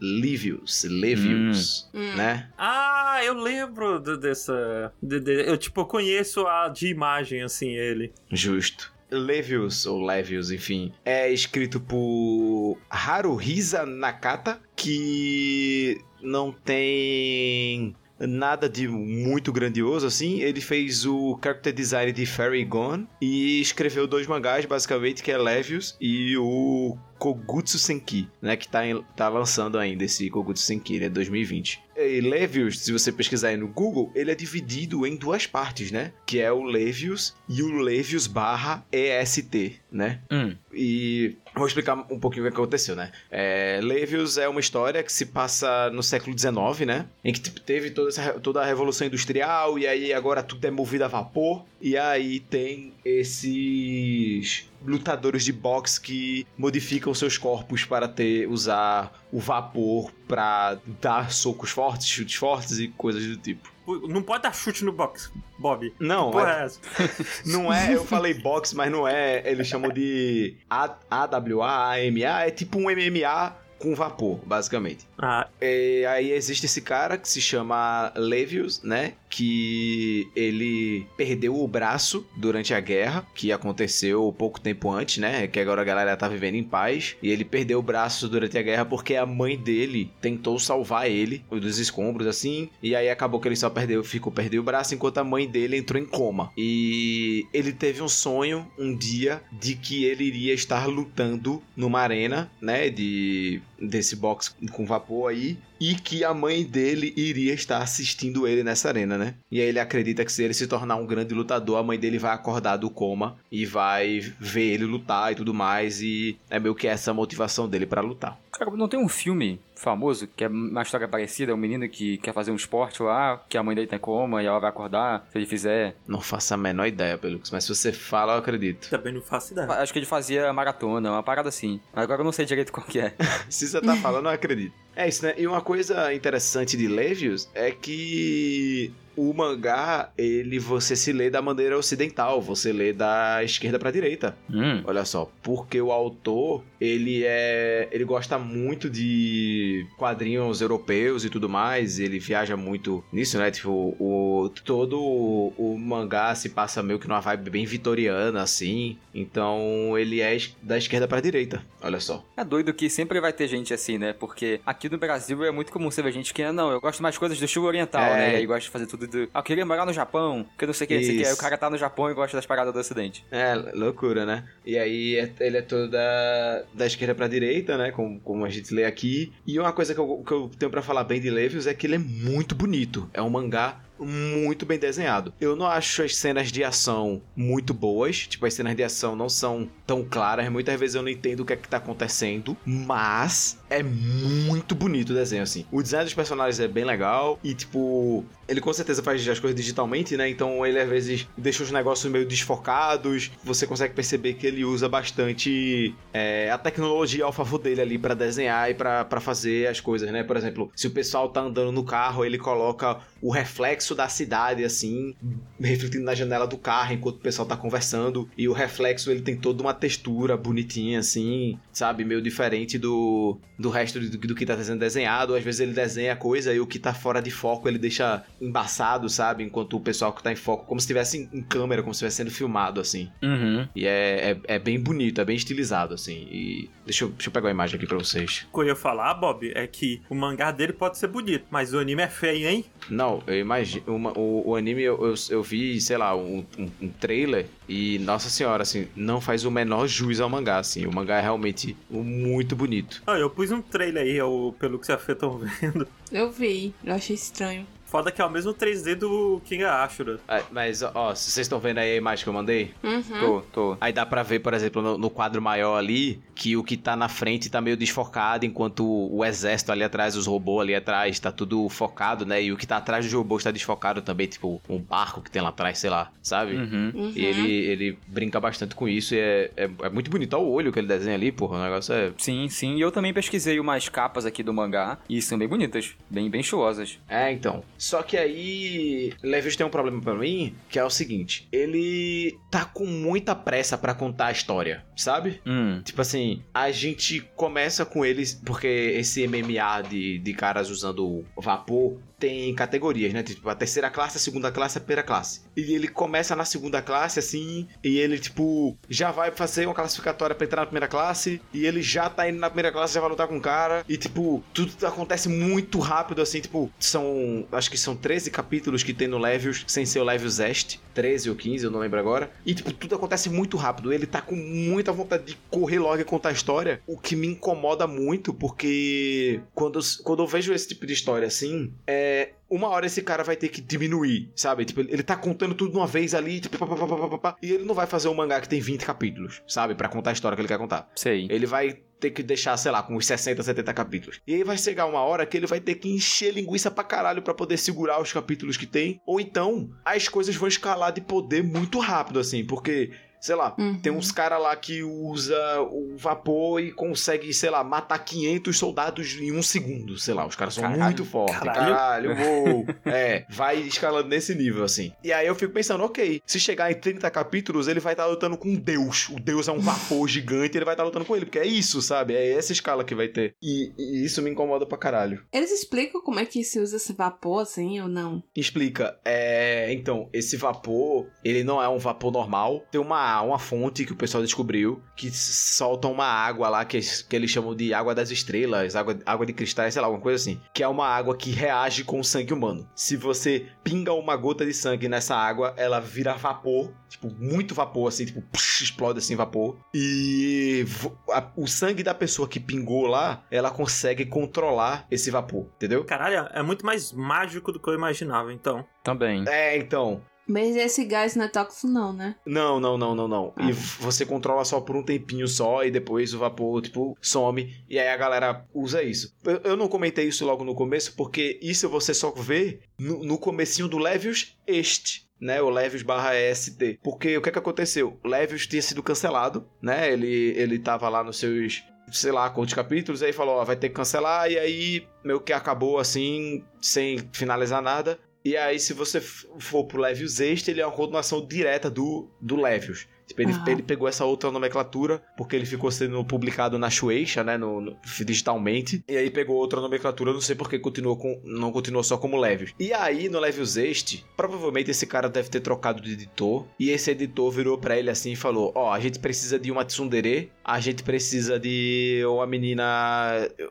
Speaker 2: Levius, Levius,
Speaker 3: Hum.
Speaker 2: né?
Speaker 1: Ah, eu lembro de- dessa. de- de- eu, tipo, conheço a de imagem, assim, ele.
Speaker 2: Justo. Levius, ou Levius, enfim, é escrito por Haruhisa Nakata, que não tem nada de muito grandioso assim. Ele fez o character design de Fairy Gone e escreveu dois mangás, basicamente, que é Levius e o Kogutsu Senki, né, que tá, em- tá lançando ainda esse Kogutsu Senki, ele é 2020. E Levius, se você pesquisar aí no Google, ele é dividido em duas partes, né? Que é o Levius e o Levius barra EST, né?
Speaker 4: Hum.
Speaker 2: E vou explicar um pouquinho o que aconteceu, né? É, Levius é uma história que se passa no século XIX, né? Em que tipo, teve toda, essa, toda a Revolução Industrial e aí agora tudo é movido a vapor. E aí tem esses lutadores de boxe que modificam seus corpos para ter usar o vapor para dar socos fortes, chutes fortes e coisas do tipo.
Speaker 1: Não pode dar chute no box, Bob.
Speaker 2: Não, é-
Speaker 1: é? <laughs>
Speaker 2: Não é, eu falei boxe, mas não é. Eles chamam de A- AWA, AMA, é tipo um MMA com vapor, basicamente.
Speaker 1: Ah,
Speaker 2: E aí existe esse cara que se chama Levius, né? Que ele perdeu o braço durante a guerra, que aconteceu pouco tempo antes, né? Que agora a galera tá vivendo em paz. E ele perdeu o braço durante a guerra porque a mãe dele tentou salvar ele dos escombros, assim. E aí acabou que ele só perdeu, ficou perdeu o braço, enquanto a mãe dele entrou em coma. E ele teve um sonho um dia de que ele iria estar lutando numa arena, né? De desse box com vapor aí e que a mãe dele iria estar assistindo ele nessa arena, né? E aí ele acredita que se ele se tornar um grande lutador, a mãe dele vai acordar do coma e vai ver ele lutar e tudo mais e é meio que essa a motivação dele pra lutar.
Speaker 4: Cara, não tem um filme famoso que é uma história parecida, um menino que quer fazer um esporte lá, que a mãe dele tá em coma e ela vai acordar se ele fizer.
Speaker 2: Não faço a menor ideia, Pelux, mas se você fala, eu acredito.
Speaker 1: Também não faço ideia.
Speaker 4: Acho que ele fazia maratona, uma parada assim. Agora eu não sei direito qual que é. <laughs>
Speaker 2: Se você tá falando, eu acredito. É isso, né? E uma coisa interessante de Levius é que o mangá, ele você se lê da maneira ocidental, você lê da esquerda pra direita.
Speaker 4: Hum.
Speaker 2: Olha só, porque o autor, ele é, ele gosta muito de quadrinhos europeus e tudo mais, ele viaja muito nisso, né? Tipo, o todo o, o mangá se passa meio que numa vibe bem vitoriana assim. Então, ele é da esquerda pra direita. Olha só.
Speaker 4: É doido que sempre vai ter gente assim, né? Porque aqui no Brasil é muito comum você ver gente que, não, eu gosto mais coisas do estilo oriental,
Speaker 2: É.
Speaker 4: né? E aí gosta de fazer tudo do. Ah, eu queria morar no Japão, que não sei o que, não sei o que. Aí o cara tá no Japão e gosta das paradas do ocidente.
Speaker 2: É, loucura, né? E aí é- ele é todo da, da esquerda pra direita, né? Como, como a gente lê aqui. E uma coisa que eu, que eu tenho pra falar bem de Levius é que ele é muito bonito. É um mangá muito bem desenhado. Eu não acho as cenas de ação muito boas. Tipo, as cenas de ação não são tão claras. Muitas vezes eu não entendo o que é que tá acontecendo. Mas é muito bonito o desenho, assim. O design dos personagens é bem legal. E, tipo, ele com certeza faz as coisas digitalmente, né? Então ele às vezes deixa os negócios meio desfocados. Você consegue perceber que ele usa bastante é, a tecnologia ao favor dele ali pra desenhar e pra fazer as coisas, né? Por exemplo, se o pessoal tá andando no carro, ele coloca o reflexo da cidade assim, refletindo na janela do carro enquanto o pessoal tá conversando. E o reflexo ele tem toda uma textura bonitinha assim, sabe? Meio diferente do, do resto do, do que tá sendo desenhado. Às vezes ele desenha coisa e o que tá fora de foco ele deixa embaçado, sabe? Enquanto o pessoal que tá em foco, como se estivesse em, câmera, como se estivesse sendo filmado, assim.
Speaker 4: Uhum.
Speaker 2: E é, é, é bem bonito, é bem estilizado, assim. E deixa eu, deixa eu pegar a imagem aqui pra vocês.
Speaker 1: O que eu ia falar, Bob, é que o mangá dele pode ser bonito, mas o anime é feio, hein?
Speaker 2: Não, eu imagino. uma- o, o anime eu, eu, eu vi, sei lá, um, um, um trailer e, nossa senhora, assim, não faz o menor jus ao mangá, assim. O mangá é realmente muito bonito.
Speaker 1: Ah, eu pus um trailer aí, eu- pelo que vocês estão vendo.
Speaker 3: Eu vi, eu achei estranho.
Speaker 1: Foda que é o mesmo 3D do King Ashura.
Speaker 2: Ah, Mas, ó, se vocês estão vendo aí a imagem que eu mandei,
Speaker 3: Uhum.
Speaker 4: Tô, tô.
Speaker 2: Aí dá pra ver, por exemplo, no, no quadro maior ali, que o que tá na frente tá meio desfocado, enquanto o, o exército ali atrás, os robôs ali atrás, tá tudo focado, né? E o que tá atrás dos robôs tá desfocado também, tipo um barco que tem lá atrás, sei lá, sabe?
Speaker 4: Uhum.
Speaker 3: Uhum.
Speaker 2: E ele, ele brinca bastante com isso e é, é, é muito bonito. O olho que ele desenha ali, porra. O negócio é.
Speaker 4: Sim, sim. E eu também pesquisei umas capas aqui do mangá e são bem bonitas, bem, bem chulosas.
Speaker 2: É, então. Só que aí. Levius tem um problema pra mim, que é o seguinte: ele tá com muita pressa pra contar a história, sabe?
Speaker 4: Hum.
Speaker 2: Tipo assim, a gente começa com eles, porque esse MMA de, de caras usando vapor tem categorias, né? Tipo, a terceira classe, a segunda classe, a primeira classe. E ele começa na segunda classe, assim, e ele, tipo, já vai fazer uma classificatória pra entrar na primeira classe, e ele já tá indo na primeira classe, já vai lutar com o cara, e, tipo, tudo acontece muito rápido, assim, tipo, são, acho que são 13 capítulos que tem no Levius, sem ser o Levius Est, 13 ou 15, eu não lembro agora, e, tipo, tudo acontece muito rápido, ele tá com muita vontade de correr logo e contar a história, o que me incomoda muito, porque quando, quando eu vejo esse tipo de história, assim, é uma hora esse cara vai ter que diminuir, sabe? Tipo, ele tá contando tudo de uma vez ali, tipo, pá, pá, pá, e ele não vai fazer um mangá que tem 20 capítulos, sabe? Pra contar a história que ele quer contar.
Speaker 4: Sei.
Speaker 2: Ele vai ter que deixar, sei lá, com uns 60, 70 capítulos. E aí vai chegar uma hora que ele vai ter que encher linguiça pra caralho pra poder segurar os capítulos que tem. Ou então, as coisas vão escalar de poder muito rápido, assim, porque sei lá,
Speaker 3: Uhum.
Speaker 2: tem uns caras lá que usa o vapor e consegue, sei lá, matar 500 soldados em um segundo, sei lá, os caras são
Speaker 4: Caralho.
Speaker 2: muito fortes,
Speaker 1: Caralho.
Speaker 2: caralho, <laughs> uou. é, vai escalando nesse nível, assim. E aí eu fico pensando, ok, se chegar em 30 capítulos, ele vai estar lutando com Deus, o Deus é um vapor <laughs> gigante, ele vai estar lutando com ele, porque é isso, sabe, é essa escala que vai ter. E, e isso me incomoda pra caralho.
Speaker 3: Eles explicam como é que se usa esse vapor, assim, ou não?
Speaker 2: Explica. É, então, esse vapor, ele não é um vapor normal. Tem uma, uma fonte que o pessoal descobriu que solta uma água lá que, que eles chamam de água das estrelas, água, água de cristais, sei lá, alguma coisa assim. Que é uma água que reage com o sangue humano. Se você pinga uma gota de sangue nessa água, ela vira vapor, tipo, muito vapor, assim, tipo, psh, explode assim vapor. E a- o sangue da pessoa que pingou lá, ela consegue controlar esse vapor, entendeu?
Speaker 1: Caralho, é muito mais mágico do que eu imaginava, então.
Speaker 4: Também.
Speaker 2: É, então.
Speaker 3: Mas esse gás não é tóxico, não, né?
Speaker 2: Não, não, não, não, não.
Speaker 3: Ah.
Speaker 2: E você controla só por um tempinho só e depois o vapor, tipo, some. E aí a galera usa isso. Eu, eu não comentei isso logo no começo, porque isso você só vê no, no comecinho do Levius este. Né, o Levius barra EST. Porque o que que aconteceu? O Levius tinha sido cancelado, né? Ele, ele tava lá nos seus, sei lá, quantos capítulos, aí falou, ó, vai ter que cancelar, e aí meio que acabou assim, sem finalizar nada. E aí, se você for pro Levius Este, ele é uma continuação direta do, do Levius. Tipo, ele,
Speaker 3: Aham.
Speaker 2: ele pegou essa outra nomenclatura, porque ele ficou sendo publicado na Shueisha, né, no, no- digitalmente. E aí pegou outra nomenclatura, não sei porque continuou com, não continuou só como Levius. E aí, no Levius Este, provavelmente esse cara deve ter trocado de editor. E esse editor virou pra ele assim e falou: Ó, a gente precisa de uma tsundere, a gente precisa de uma menina.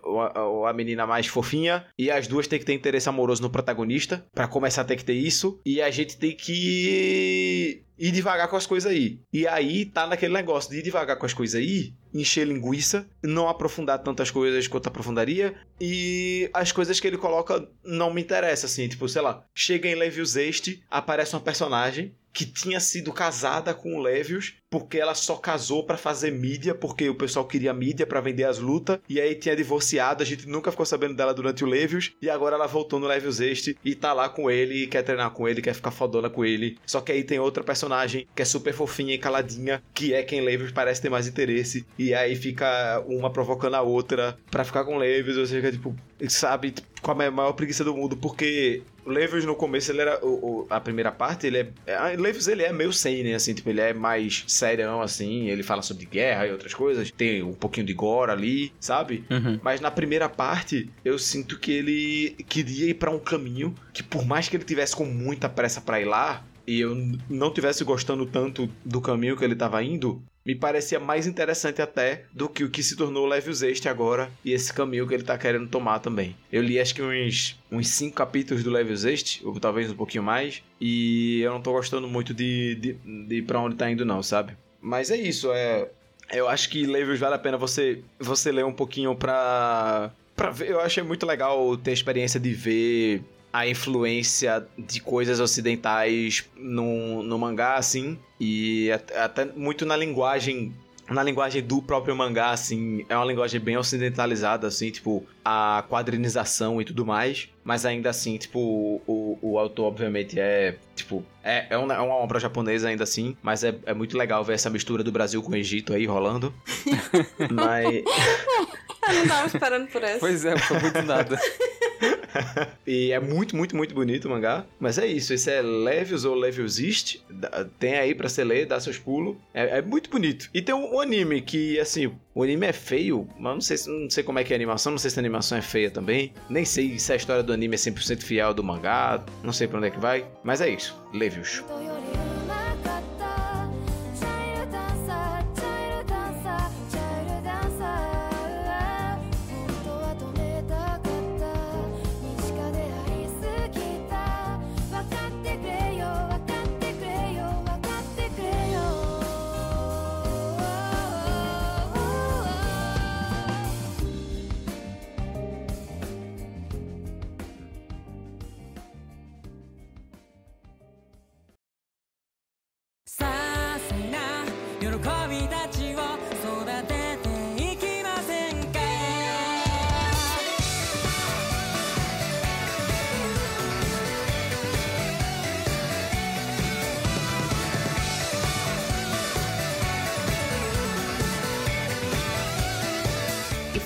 Speaker 2: Uma, uma menina mais fofinha. E as duas tem que ter interesse amoroso no protagonista. Pra começar, tem que ter isso. E a gente tem que ir devagar com as coisas aí. E aí tá naquele negócio de ir devagar com as coisas aí, encher linguiça, não aprofundar tantas coisas quanto aprofundaria, e as coisas que ele coloca não me interessam, assim, tipo, sei lá, chega em Levius Este, aparece uma personagem que tinha sido casada com o Levius, porque ela só casou pra fazer mídia, porque o pessoal queria mídia pra vender as lutas, e aí tinha divorciado, a gente nunca ficou sabendo dela durante o Levius, e agora ela voltou no Levius Este e tá lá com ele, quer treinar com ele, quer ficar fodona com ele. Só que aí tem outra personagem que é super fofinha e caladinha, que é quem Levius parece ter mais interesse, e aí fica uma provocando a outra pra ficar com Levius, ou seja, tipo, sabe, com a maior preguiça do mundo, porque o Levius no começo ele era o, o- a primeira parte, ele é, é Levius ele é meio seinen assim, tipo, ele é mais serião assim, ele fala sobre guerra e outras coisas, tem um pouquinho de gore ali, sabe?
Speaker 4: Uhum.
Speaker 2: Mas na primeira parte, eu sinto que ele queria ir pra um caminho que por mais que ele tivesse com muita pressa pra ir lá, e eu não tivesse gostando tanto do caminho que ele tava indo, me parecia mais interessante até do que o que se tornou o Levius Este agora e esse caminho que ele tá querendo tomar também. Eu li acho que uns, uns cinco capítulos do Levius Este, ou talvez um pouquinho mais, e eu não tô gostando muito de, de, de pra onde tá indo não, sabe? Mas é isso, é... Eu acho que Levius vale a pena você, você ler um pouquinho pra... pra ver. Eu achei muito legal ter a experiência de ver a influência de coisas ocidentais no, no mangá, assim, e at- até muito na linguagem. Na linguagem do próprio mangá, assim, é uma linguagem bem ocidentalizada, assim, tipo, a quadrinização e tudo mais. Mas ainda assim, tipo, o, o autor, obviamente, é, tipo, é, é, uma, é uma obra japonesa ainda assim, mas é, é muito legal ver essa mistura do Brasil com o Egito aí rolando. <laughs> mas.
Speaker 3: Eu não tava esperando por essa.
Speaker 4: Pois é, foi muito nada. <laughs>
Speaker 2: E é muito, muito, muito bonito o mangá. Mas é isso, esse é Levius ou Levius East. Dá- Tem aí pra você ler, dá seus pulos. É, é muito bonito. E tem um, um anime que, assim, o anime é feio, mas não sei, se- não sei como é que é a animação, não sei se a animação é feia também. Nem sei se a história do anime é 100% fiel do mangá, não sei pra onde é que vai. Mas é isso, Levius.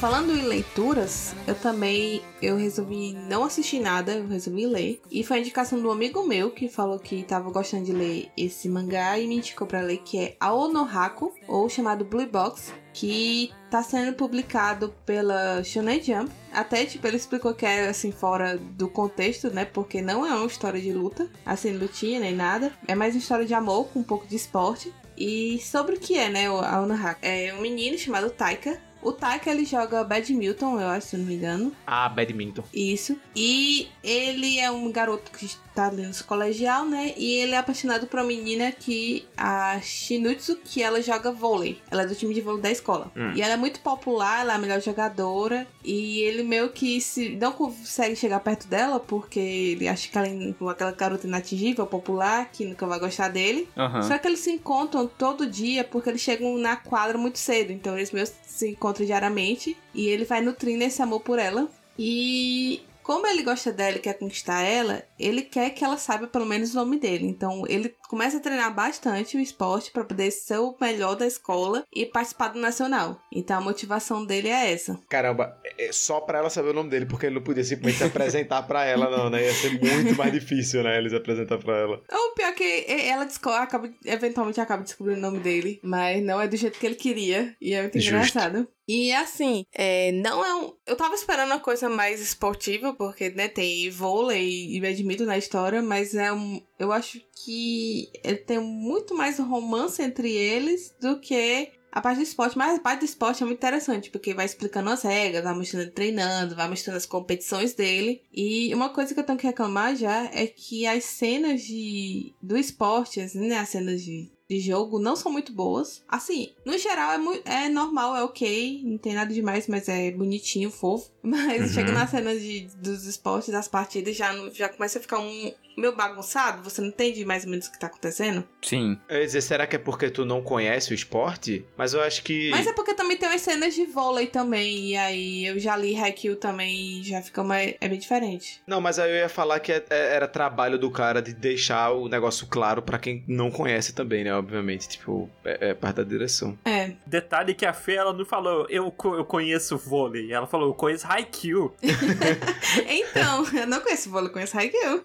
Speaker 3: Falando em leituras, eu também eu resolvi não assistir nada, eu resolvi ler. E foi a indicação do amigo meu que falou que tava gostando de ler esse mangá e me indicou pra ler que é Aonohaku, ou chamado Blue Box, que tá sendo publicado pela Shonen Jump. Até, tipo, ele explicou que é, assim, fora do contexto, né? Porque não é uma história de luta, assim, lutinha nem nada. É mais uma história de amor com um pouco de esporte. E sobre o que é, né, o Aonohaku? É um menino chamado Taika. O Taika, ele joga badminton, eu acho, se não me engano.
Speaker 2: Ah, badminton.
Speaker 3: Isso. E ele é um garoto que tá ali no colegial, né? E ele é apaixonado por uma menina que a Shinutsu, que ela joga vôlei. Ela é do time de vôlei da escola.
Speaker 2: Hum.
Speaker 3: E ela é muito popular, ela é a melhor jogadora. E ele meio que se não consegue chegar perto dela porque ele acha que ela é aquela garota inatingível, popular, que nunca vai gostar dele.
Speaker 4: Aham.
Speaker 3: Só que eles se encontram todo dia porque eles chegam na quadra muito cedo. Então eles meio que se encontram diariamente. E ele vai nutrindo esse amor por ela. E como ele gosta dela e quer conquistar ela, ele quer que ela saiba pelo menos o nome dele. Então ele começa a treinar bastante o esporte para poder ser o melhor da escola e participar do nacional. Então a motivação dele é essa.
Speaker 2: Caramba, é só pra ela saber o nome dele, porque ele não podia simplesmente se apresentar pra ela, não, né? Ia ser muito mais difícil, né? Eles apresentar pra ela.
Speaker 3: O pior é que ela descobre, acaba, eventualmente acaba descobrindo o nome dele, mas não é do jeito que ele queria. E é muito
Speaker 2: Justo.
Speaker 3: engraçado. E assim, é, não é um. Eu tava esperando uma coisa mais esportiva, porque, né, tem vôlei e badminton na história, mas é um. Eu acho que ele tem muito mais romance entre eles do que a parte do esporte. Mas a parte do esporte é muito interessante, porque vai explicando as regras, vai mostrando treinando, vai mostrando as competições dele. E uma coisa que eu tenho que reclamar já é que as cenas de do esporte, assim, né, as cenas de de jogo não são muito boas. Assim, no geral é, é normal, é ok, não tem nada demais, mas é bonitinho, fofo. <laughs> Mas
Speaker 2: Uhum.
Speaker 3: chega nas cenas de, dos esportes, das partidas, já, já começa a ficar um meio bagunçado, você não entende mais ou menos o que tá acontecendo.
Speaker 4: Sim.
Speaker 2: Eu ia dizer, será que é porque tu não conhece o esporte? Mas eu acho que.
Speaker 3: Mas é porque também tem umas cenas de vôlei também, e aí eu já li Haikyuu também, e já fica mais, é bem diferente.
Speaker 2: Não, mas aí eu ia falar que é- é- era trabalho do cara de deixar o negócio claro pra quem não conhece também, né? Obviamente. Tipo, é, é parte da direção.
Speaker 3: É,
Speaker 1: Detalhe que a Fê, ela não falou, eu, eu conheço vôlei. Ela falou, eu conheço Haikyuu. <laughs>
Speaker 3: então, eu não conheço vôlei, eu conheço Haikyuu.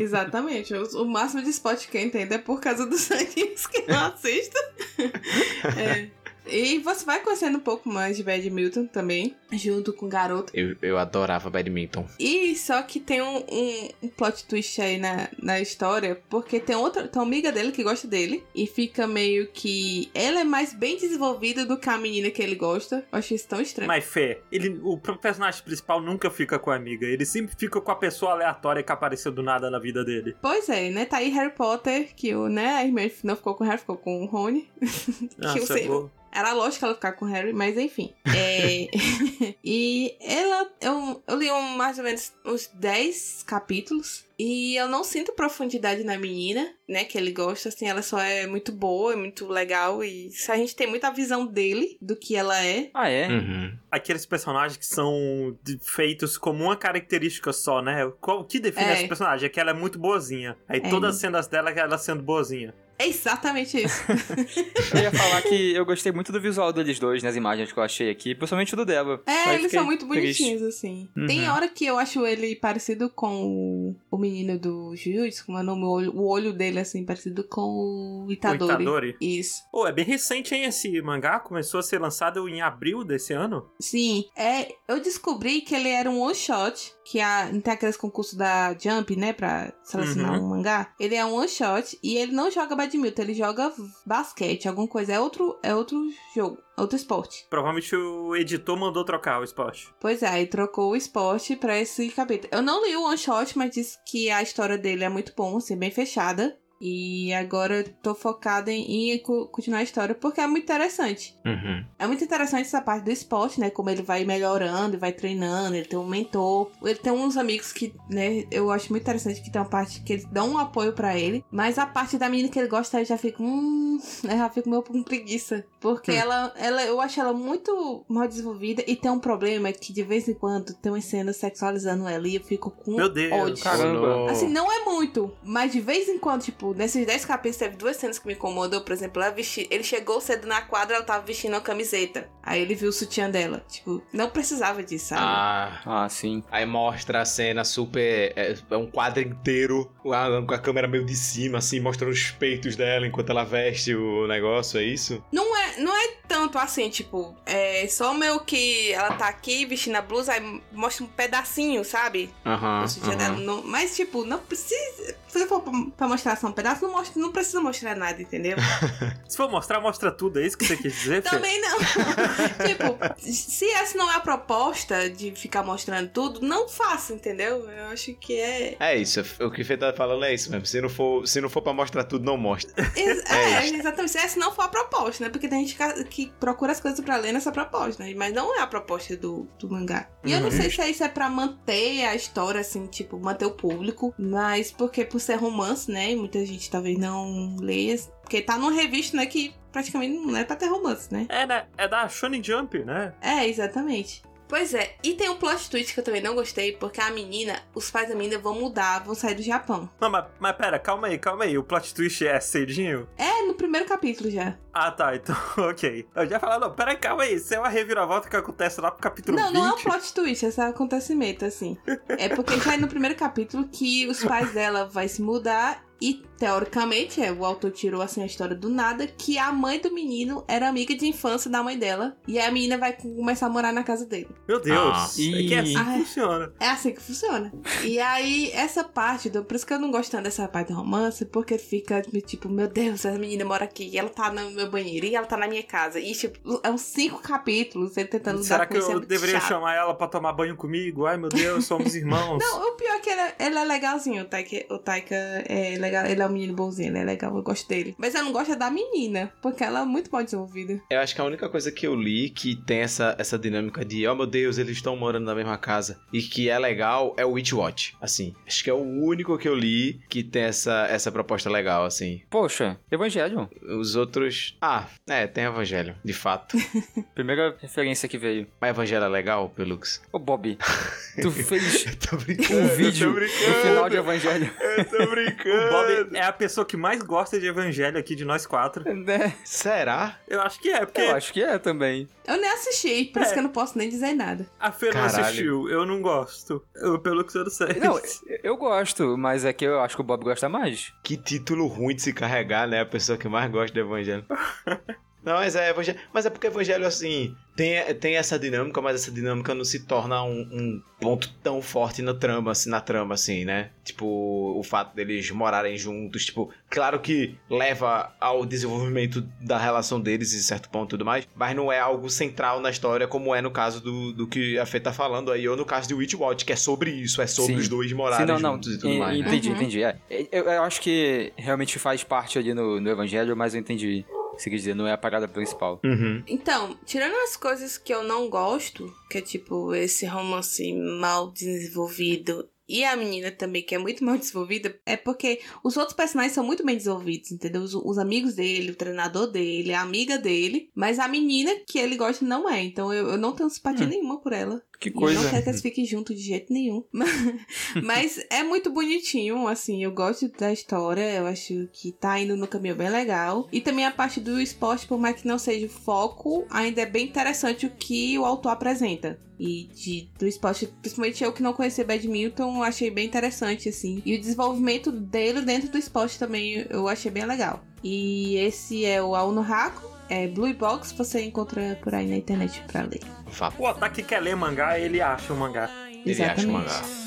Speaker 3: Exatamente. O, o máximo de esporte que eu entendo é por causa dos <laughs> animes que eu assisto. <laughs> É. E você vai conhecendo um pouco mais de Badminton também, junto com o garoto.
Speaker 2: eu, eu adorava badminton.
Speaker 3: E só que tem um, um, um plot twist aí na, na história, porque tem outra tem uma amiga dele que gosta dele, e fica meio que. Ela é mais bem desenvolvida do que a menina que ele gosta. Eu achei isso tão estranho.
Speaker 1: Mas Fê, ele, o personagem principal nunca fica com a amiga. Ele sempre fica com a pessoa aleatória que apareceu do nada na vida dele.
Speaker 3: Pois é, né? Tá aí Harry Potter, que o, né, a irmã não ficou com o Harry, ficou com o Rony. <laughs> que eu sei.
Speaker 1: boa.
Speaker 3: Era lógico ela ficar com o Harry, mas enfim. É... <laughs> e ela. Eu, eu li um, mais ou menos uns 10 capítulos. E eu não sinto profundidade na menina, né? Que ele gosta, assim, ela só é muito boa, é muito legal. E se a gente tem muita visão dele, do que ela é.
Speaker 4: Ah, é?
Speaker 2: Uhum.
Speaker 1: Aqueles personagens que são feitos como uma característica só, né? O que define
Speaker 3: É.
Speaker 1: essa personagem? É que ela é muito boazinha. Aí
Speaker 3: É.
Speaker 1: todas as cenas dela é ela sendo boazinha.
Speaker 3: É exatamente isso. <laughs>
Speaker 4: Eu ia falar que eu gostei muito do visual deles dois nas imagens que eu achei aqui, principalmente do Deva.
Speaker 3: É, eles são muito
Speaker 4: triste.
Speaker 3: bonitinhos, assim.
Speaker 4: Uhum.
Speaker 3: Tem hora que eu acho ele parecido com o, menino do Jujutsu, como é o nome, o olho, o olho dele, assim, parecido com o Itadori.
Speaker 1: O Itadori.
Speaker 3: Isso.
Speaker 1: Pô, é bem recente, hein, esse mangá? Começou a ser lançado em abril desse ano.
Speaker 3: Sim, é, eu descobri que ele era um one shot, que a, tem aqueles concursos da Jump, né, pra selecionar
Speaker 1: Uhum.
Speaker 3: um mangá. Ele é um one shot e ele não joga badminton, ele joga basquete, alguma coisa. É outro, é outro jogo, outro esporte.
Speaker 1: Provavelmente o editor mandou trocar o esporte.
Speaker 3: Pois é, aí trocou o esporte pra esse capítulo. Eu não li o one shot, mas disse que a história dele é muito bom, assim, bem fechada. E agora eu tô focada em, em co- continuar a história porque é muito interessante.
Speaker 2: Uhum.
Speaker 3: É muito interessante essa parte do esporte, né? Como ele vai melhorando e vai treinando, ele tem um mentor. Ele tem uns amigos que, né, eu acho muito interessante que tem uma parte que eles dão um apoio pra ele. Mas a parte da menina que ele gosta, eu já fico, hum, <laughs> eu já fico meio com preguiça. Porque
Speaker 1: Hum.
Speaker 3: ela, ela, eu acho ela muito mal desenvolvida e tem um problema que de vez em quando tem umas cenas sexualizando ela e eu fico com
Speaker 1: Meu Deus.
Speaker 3: ódio.
Speaker 4: Caramba.
Speaker 3: Assim, não é muito, mas de vez em quando, tipo, tipo, nesses 10 capítulos teve duas cenas que me incomodou. Por exemplo, ela vesti... ele chegou cedo na quadra, ela tava vestindo uma camiseta. Aí ele viu o sutiã dela. Tipo, não precisava disso, sabe?
Speaker 2: Ah.
Speaker 4: Ah, sim.
Speaker 2: Aí mostra a cena super. É, é um quadro inteiro, com a, com a câmera meio de cima, assim, mostrando os peitos dela enquanto ela veste o negócio, é isso?
Speaker 3: Não é, não é tanto assim, tipo, é só meio que ela tá aqui vestindo a blusa, aí mostra um pedacinho, sabe?
Speaker 2: Aham.
Speaker 3: do sutiã dela. Não- mas, tipo, não precisa. Se for pra- mostrar só um pedaço, não, mostra, não precisa mostrar nada, entendeu? <laughs>
Speaker 1: Se for mostrar, mostra tudo. É isso que você quis dizer?
Speaker 3: Também não. <laughs> tipo, se essa não é a proposta de ficar mostrando tudo, não faça, entendeu? Eu acho que é.
Speaker 2: É isso, o que o Fê tá falando é isso mesmo. Se não for, se não for pra mostrar tudo, não mostra.
Speaker 3: Ex-
Speaker 2: É
Speaker 3: É, exatamente. Se essa não for a proposta, né? Porque tem gente que- procura as coisas pra ler nessa proposta, né? Mas não é a proposta do, do mangá. E eu não
Speaker 1: Uhum.
Speaker 3: sei se isso é pra manter a história, assim, tipo, manter o público. Mas porque por ser romance, né? E muita gente talvez não leia. Porque tá numa revista, né? Que praticamente não é pra ter romance, né?
Speaker 1: É, né? É da Shonen Jump, né?
Speaker 3: É, exatamente. Pois é, e tem um plot twist que eu também não gostei, porque a menina, os pais da menina vão mudar, vão sair do Japão.
Speaker 1: Não, mas, mas pera, calma aí, calma aí. O plot twist é cedinho?
Speaker 3: É, no primeiro capítulo já.
Speaker 1: Ah, tá, então, <laughs> ok. Eu já falar, não, pera aí, calma aí. Isso é uma reviravolta que acontece lá pro capítulo
Speaker 3: Não,
Speaker 1: 20.
Speaker 3: não é um plot twist, é só acontecimento, assim. É porque já é no primeiro capítulo que os pais dela vai se mudar e, teoricamente, é, o autor tirou assim a história do nada, que a mãe do menino era amiga de infância da mãe dela. E a menina vai começar a morar na casa dele.
Speaker 1: Meu Deus,
Speaker 2: Ah.
Speaker 1: é que é assim que funciona.
Speaker 3: É assim que funciona. E aí, essa parte, do, por isso que eu não gosto tanto dessa parte do romance, porque fica tipo, meu Deus, a menina mora aqui, e ela tá no meu banheiro, e ela tá na minha casa. E, tipo, é uns cinco capítulos ele tentando
Speaker 1: Será que
Speaker 3: é
Speaker 1: eu deveria
Speaker 3: chato.
Speaker 1: chamar ela pra tomar banho comigo? Ai, meu Deus, somos <laughs> irmãos.
Speaker 3: Não, o pior é que ele é, ele é legalzinho. O Taika, o Taika é legal. Ele é um menino bonzinho, ele é legal, eu gosto dele. Mas eu não gosto é da menina, porque ela é muito mal desenvolvida.
Speaker 2: Eu acho que a única coisa que eu li que tem essa, essa dinâmica de, oh meu Deus, eles estão morando na mesma casa e que é legal é o Witchwatch. Assim, acho que é o único que eu li que tem essa, essa proposta legal, assim.
Speaker 4: Poxa, Evangelho.
Speaker 2: Os outros. Ah, é, tem Evangelho, de fato. <laughs>
Speaker 4: Primeira referência que veio.
Speaker 2: Mas Evangelho é legal, Pelux?
Speaker 4: Ô, Bob, tu <laughs> fez
Speaker 2: tô brincando.
Speaker 4: um vídeo
Speaker 2: tô
Speaker 4: no
Speaker 2: brincando.
Speaker 4: final de Evangelho.
Speaker 2: Eu tô <laughs> brincando.
Speaker 1: Bob é a pessoa que mais gosta de evangelho aqui de nós quatro. <laughs>
Speaker 4: Né?
Speaker 2: Será?
Speaker 1: Eu acho que é, porque
Speaker 4: Eu acho que é também.
Speaker 3: Eu nem assisti, por
Speaker 1: É.
Speaker 3: isso que eu não posso nem dizer nada.
Speaker 1: a Fê não
Speaker 2: Caralho.
Speaker 1: assistiu. Eu não gosto. Eu, pelo que não sei.
Speaker 4: Não, <laughs> eu gosto, mas é que eu acho que o Bob gosta mais.
Speaker 2: Que título ruim de se carregar, né? A pessoa que mais gosta do Evangelho. <laughs> Não, mas é Evangelho. Mas é porque Evangelho, assim, tem, tem essa dinâmica, mas essa dinâmica não se torna um, um ponto tão forte na trama, assim, na trama, assim, né? Tipo, o fato deles morarem juntos, tipo, claro que leva ao desenvolvimento da relação deles em certo ponto e tudo mais, mas não é algo central na história, como é no caso do, do que a Fê tá falando aí, ou no caso de Witchwatch, que é sobre isso, é sobre
Speaker 4: Sim.
Speaker 2: os dois
Speaker 4: Sim,
Speaker 2: morarem
Speaker 4: não, não.
Speaker 2: juntos e tudo
Speaker 4: en-
Speaker 2: mais. né?
Speaker 4: Entendi,
Speaker 3: Uhum.
Speaker 4: entendi. É. Eu, eu acho que realmente faz parte ali no, no Evangelho, mas eu entendi. Se quer dizer, não é a parada principal.
Speaker 2: Uhum.
Speaker 3: Então, tirando as coisas que eu não gosto, que é tipo esse romance mal desenvolvido e a menina também, que é muito <laughs> mal desenvolvida, é porque os outros personagens são muito bem desenvolvidos, entendeu? Os, os amigos dele, o treinador dele, a amiga dele, mas a menina que ele gosta não é. Então eu, eu não tenho simpatia
Speaker 4: Hum.
Speaker 3: nenhuma por ela.
Speaker 4: Que
Speaker 3: E
Speaker 4: coisa.
Speaker 3: Eu não quero que eles fiquem juntos de jeito nenhum. <laughs> Mas é muito bonitinho, assim, eu gosto da história, eu acho que tá indo no caminho bem legal. E também a parte do esporte, por mais que não seja o foco, ainda é bem interessante o que o autor apresenta. E de, do esporte, principalmente eu que não conhecia badminton, achei bem interessante, assim. E o desenvolvimento dele dentro do esporte também eu achei bem legal. E esse é o Aono Haku, é Blue Box, você encontra por aí na internet pra ler.
Speaker 2: Fato.
Speaker 1: O Otaki quer ler mangá, ele acha o mangá.
Speaker 2: Ele acha o mangá.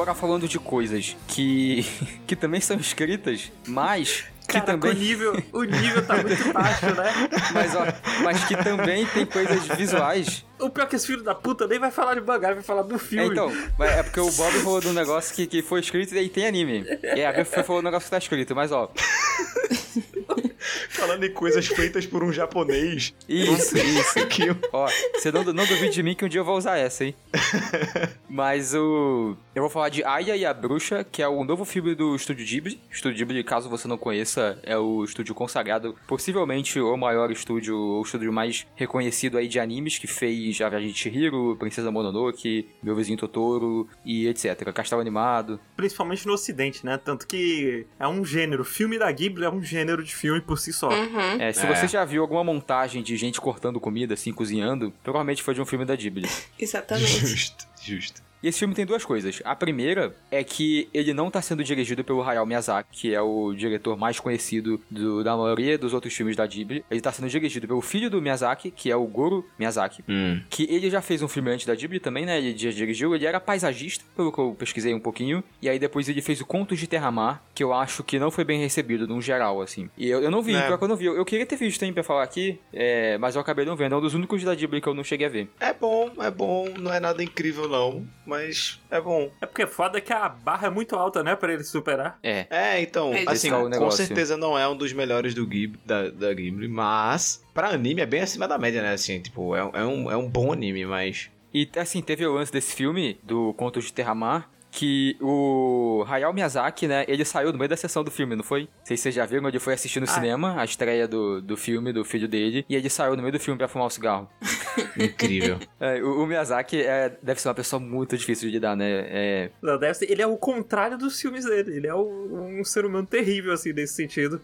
Speaker 4: Agora falando de coisas que, <laughs> que também são escritas, mas que
Speaker 1: Caraca,
Speaker 4: também.
Speaker 1: o nível, o nível tá muito <laughs> baixo, né?
Speaker 4: Mas, ó, mas que também tem coisas visuais.
Speaker 1: O pior é que esse filho da puta nem vai falar de mangá, vai falar do
Speaker 4: É,
Speaker 1: filme.
Speaker 4: então, mas é porque o Bob falou de um negócio que, que foi escrito e tem anime. E a Griff falou do negócio que tá escrito, mas ó. <laughs>
Speaker 2: Falando em coisas <laughs> feitas por um japonês.
Speaker 4: Isso, isso. <laughs>
Speaker 2: Que
Speaker 4: Ó, você não, não duvide de mim que um dia eu vou usar essa, hein? <laughs> Mas o. Eu vou falar de Aya e a Bruxa, que é o novo filme do Estúdio Ghibli. Estúdio Ghibli, caso você não conheça, é o estúdio consagrado, possivelmente o maior estúdio, o estúdio mais reconhecido aí de animes, que fez A Viagem de Chihiro, Princesa Mononoke, Meu Vizinho Totoro e etc. Castelo Animado.
Speaker 1: Principalmente no ocidente, né? Tanto que é um gênero. Filme da Ghibli é um gênero de filme por si só.
Speaker 3: Uhum.
Speaker 4: É, se
Speaker 2: É.
Speaker 4: você já viu alguma montagem de gente cortando comida, assim, cozinhando, provavelmente foi de um filme da Ghibli. <laughs>
Speaker 3: Exatamente.
Speaker 2: Justo, justo.
Speaker 4: E esse filme tem duas coisas. A primeira é que ele não tá sendo dirigido pelo Hayao Miyazaki, que é o diretor mais conhecido do- da maioria dos outros filmes da Ghibli. Ele tá sendo dirigido pelo filho do Miyazaki, que é o Goro Miyazaki.
Speaker 2: Hum.
Speaker 4: Que ele já fez um filme antes da Ghibli também, né? Ele já dirigiu. Ele era paisagista, pelo que eu pesquisei um pouquinho. E aí depois ele fez o Contos de Terra-Mar, que eu acho que não foi bem recebido, no geral, assim. E eu, eu não vi,
Speaker 2: É.
Speaker 4: pior que eu não vi. Eu, eu queria ter visto, hein, pra falar aqui, é, mas eu acabei não vendo. É um dos únicos da Ghibli que eu não cheguei a ver.
Speaker 2: É bom, é bom. Não é nada incrível, não. Mas é bom.
Speaker 1: É porque foda que a barra é muito alta, né? Pra ele superar.
Speaker 4: É.
Speaker 2: É, então,
Speaker 3: É,
Speaker 2: assim,
Speaker 4: é
Speaker 2: com certeza não é um dos melhores do Ghibli, da, da Ghibli, mas pra anime é bem acima da média, né? Assim, tipo, é, é um, é um bom anime, mas.
Speaker 4: E assim, teve o lance desse filme, do Contos de Terra-Mar, que o Hayao Miyazaki, né, ele saiu no meio da sessão do filme, não foi? Não sei se vocês já viram, ele foi assistir no
Speaker 1: Ah.
Speaker 4: cinema a estreia do, do filme, do filho dele, e ele saiu no meio do filme pra fumar um cigarro. <laughs>
Speaker 2: Incrível.
Speaker 4: É, o, o Miyazaki é, deve ser uma pessoa muito difícil de lidar, né? É,
Speaker 1: Não, deve ser- ele é o contrário dos filmes dele. Ele é o- um ser humano terrível, assim, nesse sentido.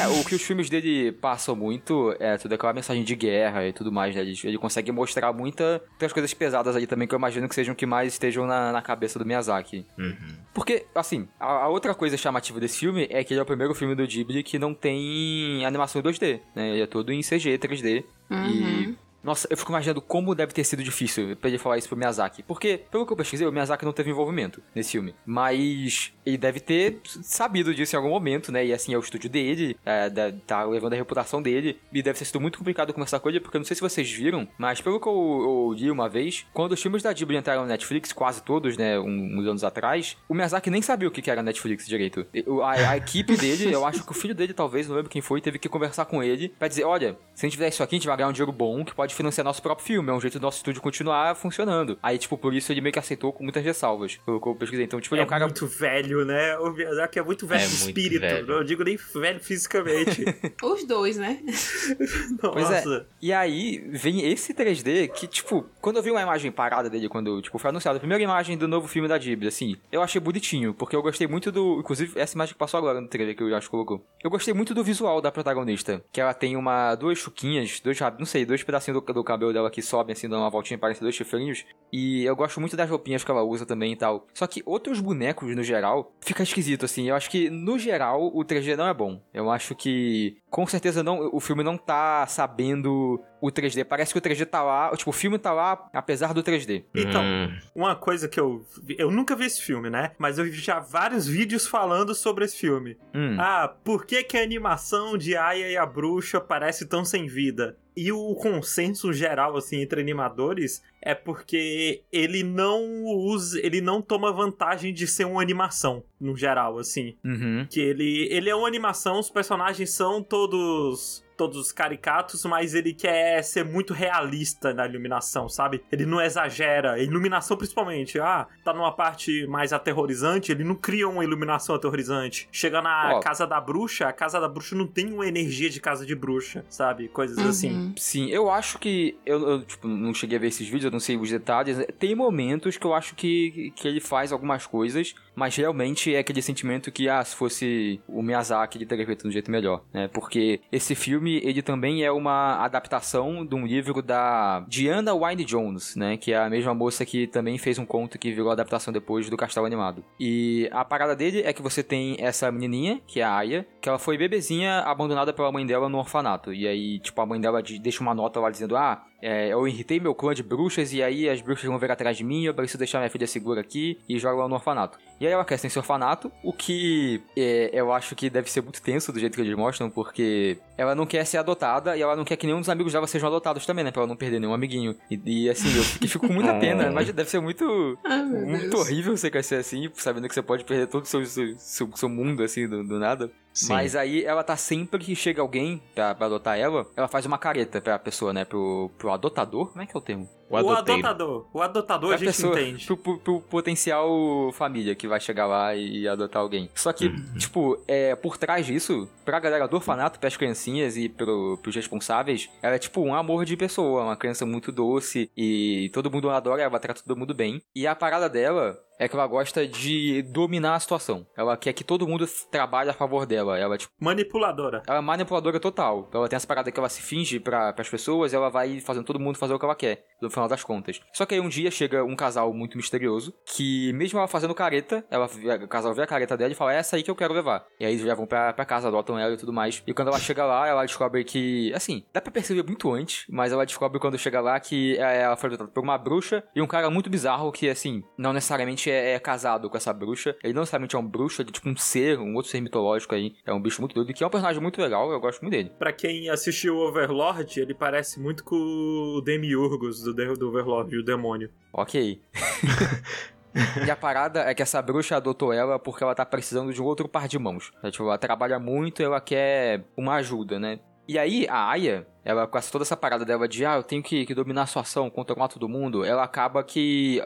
Speaker 4: é, o que os filmes dele passam muito é toda aquela mensagem de guerra e tudo mais, né? Ele, ele consegue mostrar muita, muitas coisas pesadas ali também, que eu imagino que sejam que mais estejam na, na cabeça do Miyazaki.
Speaker 2: Uhum.
Speaker 4: Porque, assim, a, a outra coisa chamativa desse filme é que ele é o primeiro filme do Ghibli que não tem animação em 2D, né? Ele é todo em CG, 3D. E. Nossa, eu fico imaginando como deve ter sido difícil pra ele falar isso pro Miyazaki. Porque, pelo que eu pesquisei, o Miyazaki não teve envolvimento nesse filme. Mas ele deve ter sabido disso em algum momento, né? E assim, é o estúdio dele, é, tá levando a reputação dele. E deve ter sido muito complicado conversar com ele, porque eu não sei se vocês viram, mas pelo que eu, eu li uma vez, quando os filmes da Ghibli entraram no Netflix, quase todos, né? um- uns anos atrás, o Miyazaki nem sabia o que era Netflix direito. A, a equipe dele, eu acho que o filho dele, talvez, não lembro quem foi, teve que conversar com ele pra dizer: olha, se a gente fizer isso aqui, a gente vai ganhar um dinheiro bom que pode financiar nosso próprio filme. É um jeito do nosso estúdio continuar funcionando. Aí, tipo, por isso ele meio que aceitou com muitas ressalvas. Pelo que eu pesquisei. Então, tipo, ele é
Speaker 1: é
Speaker 4: um cara.
Speaker 1: muito velho, né? O Miyazaki é muito velho
Speaker 2: É
Speaker 1: de
Speaker 2: muito
Speaker 1: espírito.
Speaker 2: velho.
Speaker 1: Não digo nem velho fisicamente. <laughs>
Speaker 3: Os dois, né? <laughs>
Speaker 4: Pois é.
Speaker 1: Nossa.
Speaker 4: E aí vem esse 3D que, tipo, quando eu vi uma imagem parada dele, quando, tipo, foi anunciado a primeira imagem do novo filme da Ghibli, assim, eu achei bonitinho, porque eu gostei muito do. Inclusive, essa imagem que passou agora no trailer que o Josh colocou. Eu gostei muito do visual da protagonista. Que ela tem uma. duas chuquinhas, dois não sei, dois pedacinhos do, do cabelo dela que sobem, assim, dando uma voltinha, parecem dois chifrinhos. E eu gosto muito das roupinhas que ela usa também e tal. Só que outros bonecos, no geral, fica esquisito, assim. Eu acho que, no geral, o 3D não é bom. Eu acho que, com certeza, não, o filme não tá sabendo o 3D. Parece que o 3D tá lá, tipo, o filme tá lá apesar do 3D.
Speaker 1: Então,
Speaker 2: Hum.
Speaker 1: uma coisa que eu. vi- Eu nunca vi esse filme, né? Mas eu vi já vários vídeos falando sobre esse filme.
Speaker 4: Hum.
Speaker 1: Ah, por que, que a animação de Aya e a Bruxa parece tão sem vida? E o consenso geral, assim, entre animadores é porque ele não usa. Ele não toma vantagem de ser uma animação, no geral, assim.
Speaker 4: Uhum.
Speaker 1: Que ele, ele é uma animação, os personagens são todos. Todos caricatos, mas ele quer ser muito realista na iluminação, sabe? Ele não exagera. A iluminação, principalmente. Ah, tá numa parte mais aterrorizante, ele não cria uma iluminação aterrorizante. Chega na
Speaker 4: Ó.
Speaker 1: casa da bruxa, a casa da bruxa não tem uma energia de casa de bruxa, sabe? Coisas assim.
Speaker 3: Uhum.
Speaker 4: Sim, eu acho que. Eu, eu, tipo, não cheguei a ver esses vídeos, eu não sei os detalhes. Tem momentos que eu acho que, que ele faz algumas coisas, mas realmente é aquele sentimento que, ah, se fosse o Miyazaki, ele teria feito de um jeito melhor, né? Porque esse filme, filme, ele também é uma adaptação de um livro da Diana Wynne Jones, né? Que é a mesma moça que também fez um conto que virou adaptação depois do Castelo Animado. E a parada dele é que você tem essa menininha, que é a Aya, que ela foi bebezinha abandonada pela mãe dela no orfanato. E aí, tipo, a mãe dela de- deixa uma nota lá dizendo: Ah, é, eu irritei meu clã de bruxas e aí as bruxas vão vir atrás de mim, eu preciso deixar minha filha segura aqui e joga ela no orfanato. E aí ela cresce nesse orfanato, o que é, eu acho que deve ser muito tenso do jeito que eles mostram, porque ela não quer ser adotada e ela não quer que nenhum dos amigos dela sejam adotados também, né? Pra ela não perder nenhum amiguinho. E, e, assim, eu fico, fico com muita <laughs> pena, mas deve ser muito,
Speaker 3: Ai, meu
Speaker 4: muito
Speaker 3: Deus.
Speaker 4: horrível você crescer assim, sabendo que você pode perder todo o seu, seu, seu, seu mundo, assim, do, do nada.
Speaker 2: Sim.
Speaker 4: Mas aí ela tá sempre que chega alguém pra, pra adotar ela, ela faz uma careta pra pessoa, né? Pro, pro adotador? Como é que é o termo?
Speaker 2: O
Speaker 1: O adotador. O adotador
Speaker 4: Pra
Speaker 1: a gente
Speaker 4: pessoa,
Speaker 1: entende.
Speaker 4: Pro, pro- pro potencial família que vai chegar lá e adotar alguém. Só que, tipo, é, por trás disso, pra galera do orfanato, pras criancinhas e pro, pros responsáveis, ela é tipo um amor de pessoa, uma criança muito doce e todo mundo adora, ela trata todo mundo bem. E a parada dela é que ela gosta de dominar a situação. Ela quer que todo mundo trabalhe a favor dela. Ela, tipo,
Speaker 1: Manipuladora.
Speaker 4: ela é manipuladora total. Ela tem essa parada que ela se finge para as pessoas e ela vai fazendo todo mundo fazer o que ela quer, no final das contas. Só que aí um dia chega um casal muito misterioso, que mesmo ela fazendo careta, ela, o casal vê a careta dela e fala, é essa aí que eu quero levar. E aí eles já vão pra, pra casa, adotam ela e tudo mais. E quando ela chega lá, ela descobre que, assim, dá pra perceber muito antes, mas ela descobre quando chega lá que é, ela foi adotada por uma bruxa e um cara muito bizarro que, assim, não necessariamente é, é casado com essa bruxa. Ele não necessariamente é um bruxo, ele é tipo um ser, um outro ser mitológico aí. É um bicho muito doido, que é um personagem muito legal, eu gosto muito dele.
Speaker 1: Pra quem assistiu Overlord, ele parece muito com o Demiurgos do, de- do Overlord, o demônio.
Speaker 4: Ok. <laughs> e a parada é que essa bruxa adotou ela porque ela tá precisando de um outro par de mãos. É, tipo, ela trabalha muito e ela quer uma ajuda, né? E aí, a Aya, ela com essa- toda essa parada dela de, ah, eu tenho que, que dominar a situação, controlar todo mundo, ela acaba que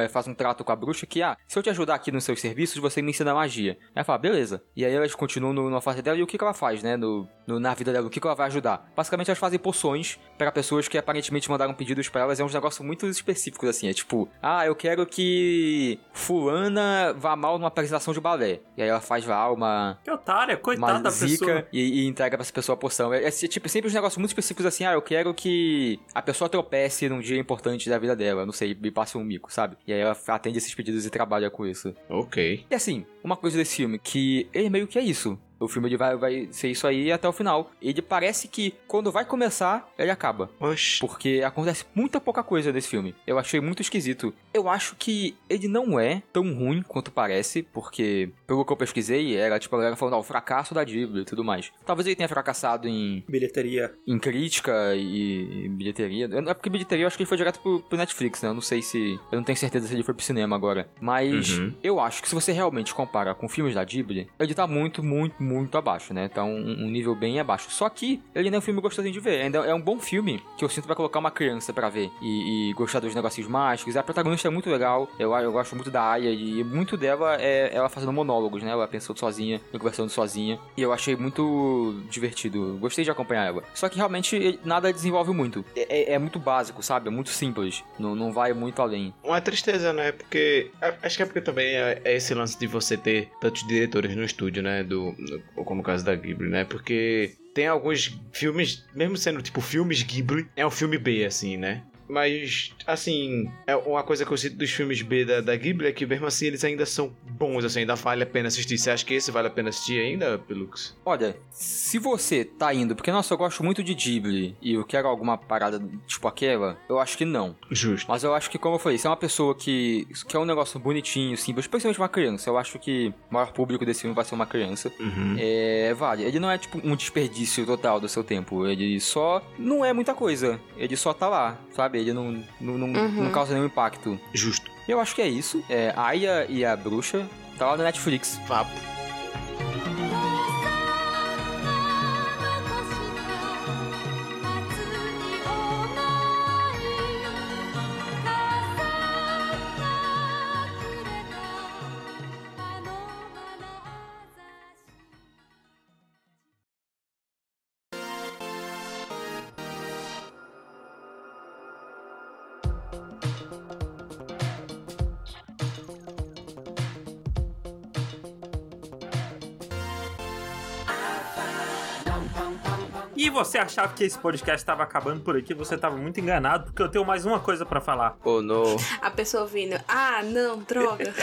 Speaker 4: é, faz um trato com a bruxa que, ah, se eu te ajudar aqui nos seus serviços, você me ensina magia. Ela fala, beleza. E aí elas continuam na fase dela e o que, que ela faz, né, no, no- na vida dela, o que, que ela vai ajudar? Basicamente, elas fazem poções para pessoas que aparentemente mandaram pedidos para elas, é uns negócios muito específicos, assim, é tipo, ah, eu quero que fulana vá mal numa apresentação de balé. E aí ela faz lá uma,
Speaker 1: Que otária, coitada
Speaker 4: uma
Speaker 1: da pessoa.
Speaker 4: e, e entrega pra essa pessoa a poção. É, é, tipo sempre uns negócios muito específicos assim, ah, eu quero que a pessoa tropece num dia importante da vida dela, não sei, me passe um mico, sabe? E aí ela atende esses pedidos e trabalha com isso.
Speaker 2: Ok.
Speaker 4: E assim, uma coisa desse filme, que ele meio que é isso. O filme ele vai, vai ser isso aí até o final. Ele parece que quando vai começar, ele acaba.
Speaker 2: Oxi.
Speaker 4: Porque acontece muita pouca coisa nesse filme. Eu achei muito esquisito. Eu acho que ele não é tão ruim quanto parece, porque, pelo que eu pesquisei, era tipo a galera falando, o fracasso da Bíblia e tudo mais. Talvez ele tenha fracassado em,
Speaker 1: Bilheteria.
Speaker 4: em crítica e, e bilheteria. Eu- É porque bilheteria eu acho que ele foi direto pro, pro Netflix, né? Eu não sei se. Eu não tenho certeza se ele foi pro cinema agora. Mas
Speaker 2: Uhum.
Speaker 4: eu acho que se você realmente compara com filmes da Ghibli, ele tá muito, muito, muito abaixo, né? Tá um, um nível bem abaixo. Só que ele não é um filme gostosinho de ver. Ainda é um bom filme que eu sinto pra colocar uma criança pra ver e, e gostar dos negocinhos mágicos. A protagonista é muito legal. Eu, eu gosto muito da Aya e muito dela é ela fazendo monólogos, né? Ela pensando sozinha conversando sozinha. E eu achei muito divertido. Gostei de acompanhar ela. Só que realmente nada desenvolve muito. É, é- é muito básico, sabe? É muito simples. Não, não vai muito além.
Speaker 2: Uma tristeza, né? Porque. Acho que é porque também é é esse lance de você ter tantos diretores no estúdio, né? Do, no- como o caso da Ghibli, né? Porque tem alguns filmes, mesmo sendo tipo filmes Ghibli, é um filme B, assim, né? Mas, assim, é uma coisa que eu sinto dos filmes B da, da Ghibli é que mesmo assim eles ainda são bons, assim, ainda vale a pena assistir. Você acha que esse vale a pena assistir ainda, Pelux?
Speaker 4: Olha, se você tá indo, porque nossa, eu gosto muito de Ghibli e eu quero alguma parada tipo aquela, eu acho que não.
Speaker 2: Justo.
Speaker 4: Mas eu acho que, como eu falei, se é uma pessoa que quer um negócio bonitinho, simples, principalmente uma criança, eu acho que o maior público desse filme vai ser uma criança.
Speaker 2: Uhum.
Speaker 4: É, vale. Ele não é tipo um desperdício total do seu tempo. Ele só não é muita coisa. Ele só tá lá, sabe? Ele não, não, não,
Speaker 3: Uhum.
Speaker 4: não causa nenhum impacto.
Speaker 2: Justo.
Speaker 4: Eu acho que é isso. É, a Aya e a Bruxa tá lá no Netflix.
Speaker 2: Vapo.「
Speaker 1: você achava que esse podcast estava acabando por aqui, você estava muito enganado, porque eu tenho mais uma coisa pra falar.
Speaker 2: Oh, no.
Speaker 3: A pessoa vindo, ah, não, droga. <laughs>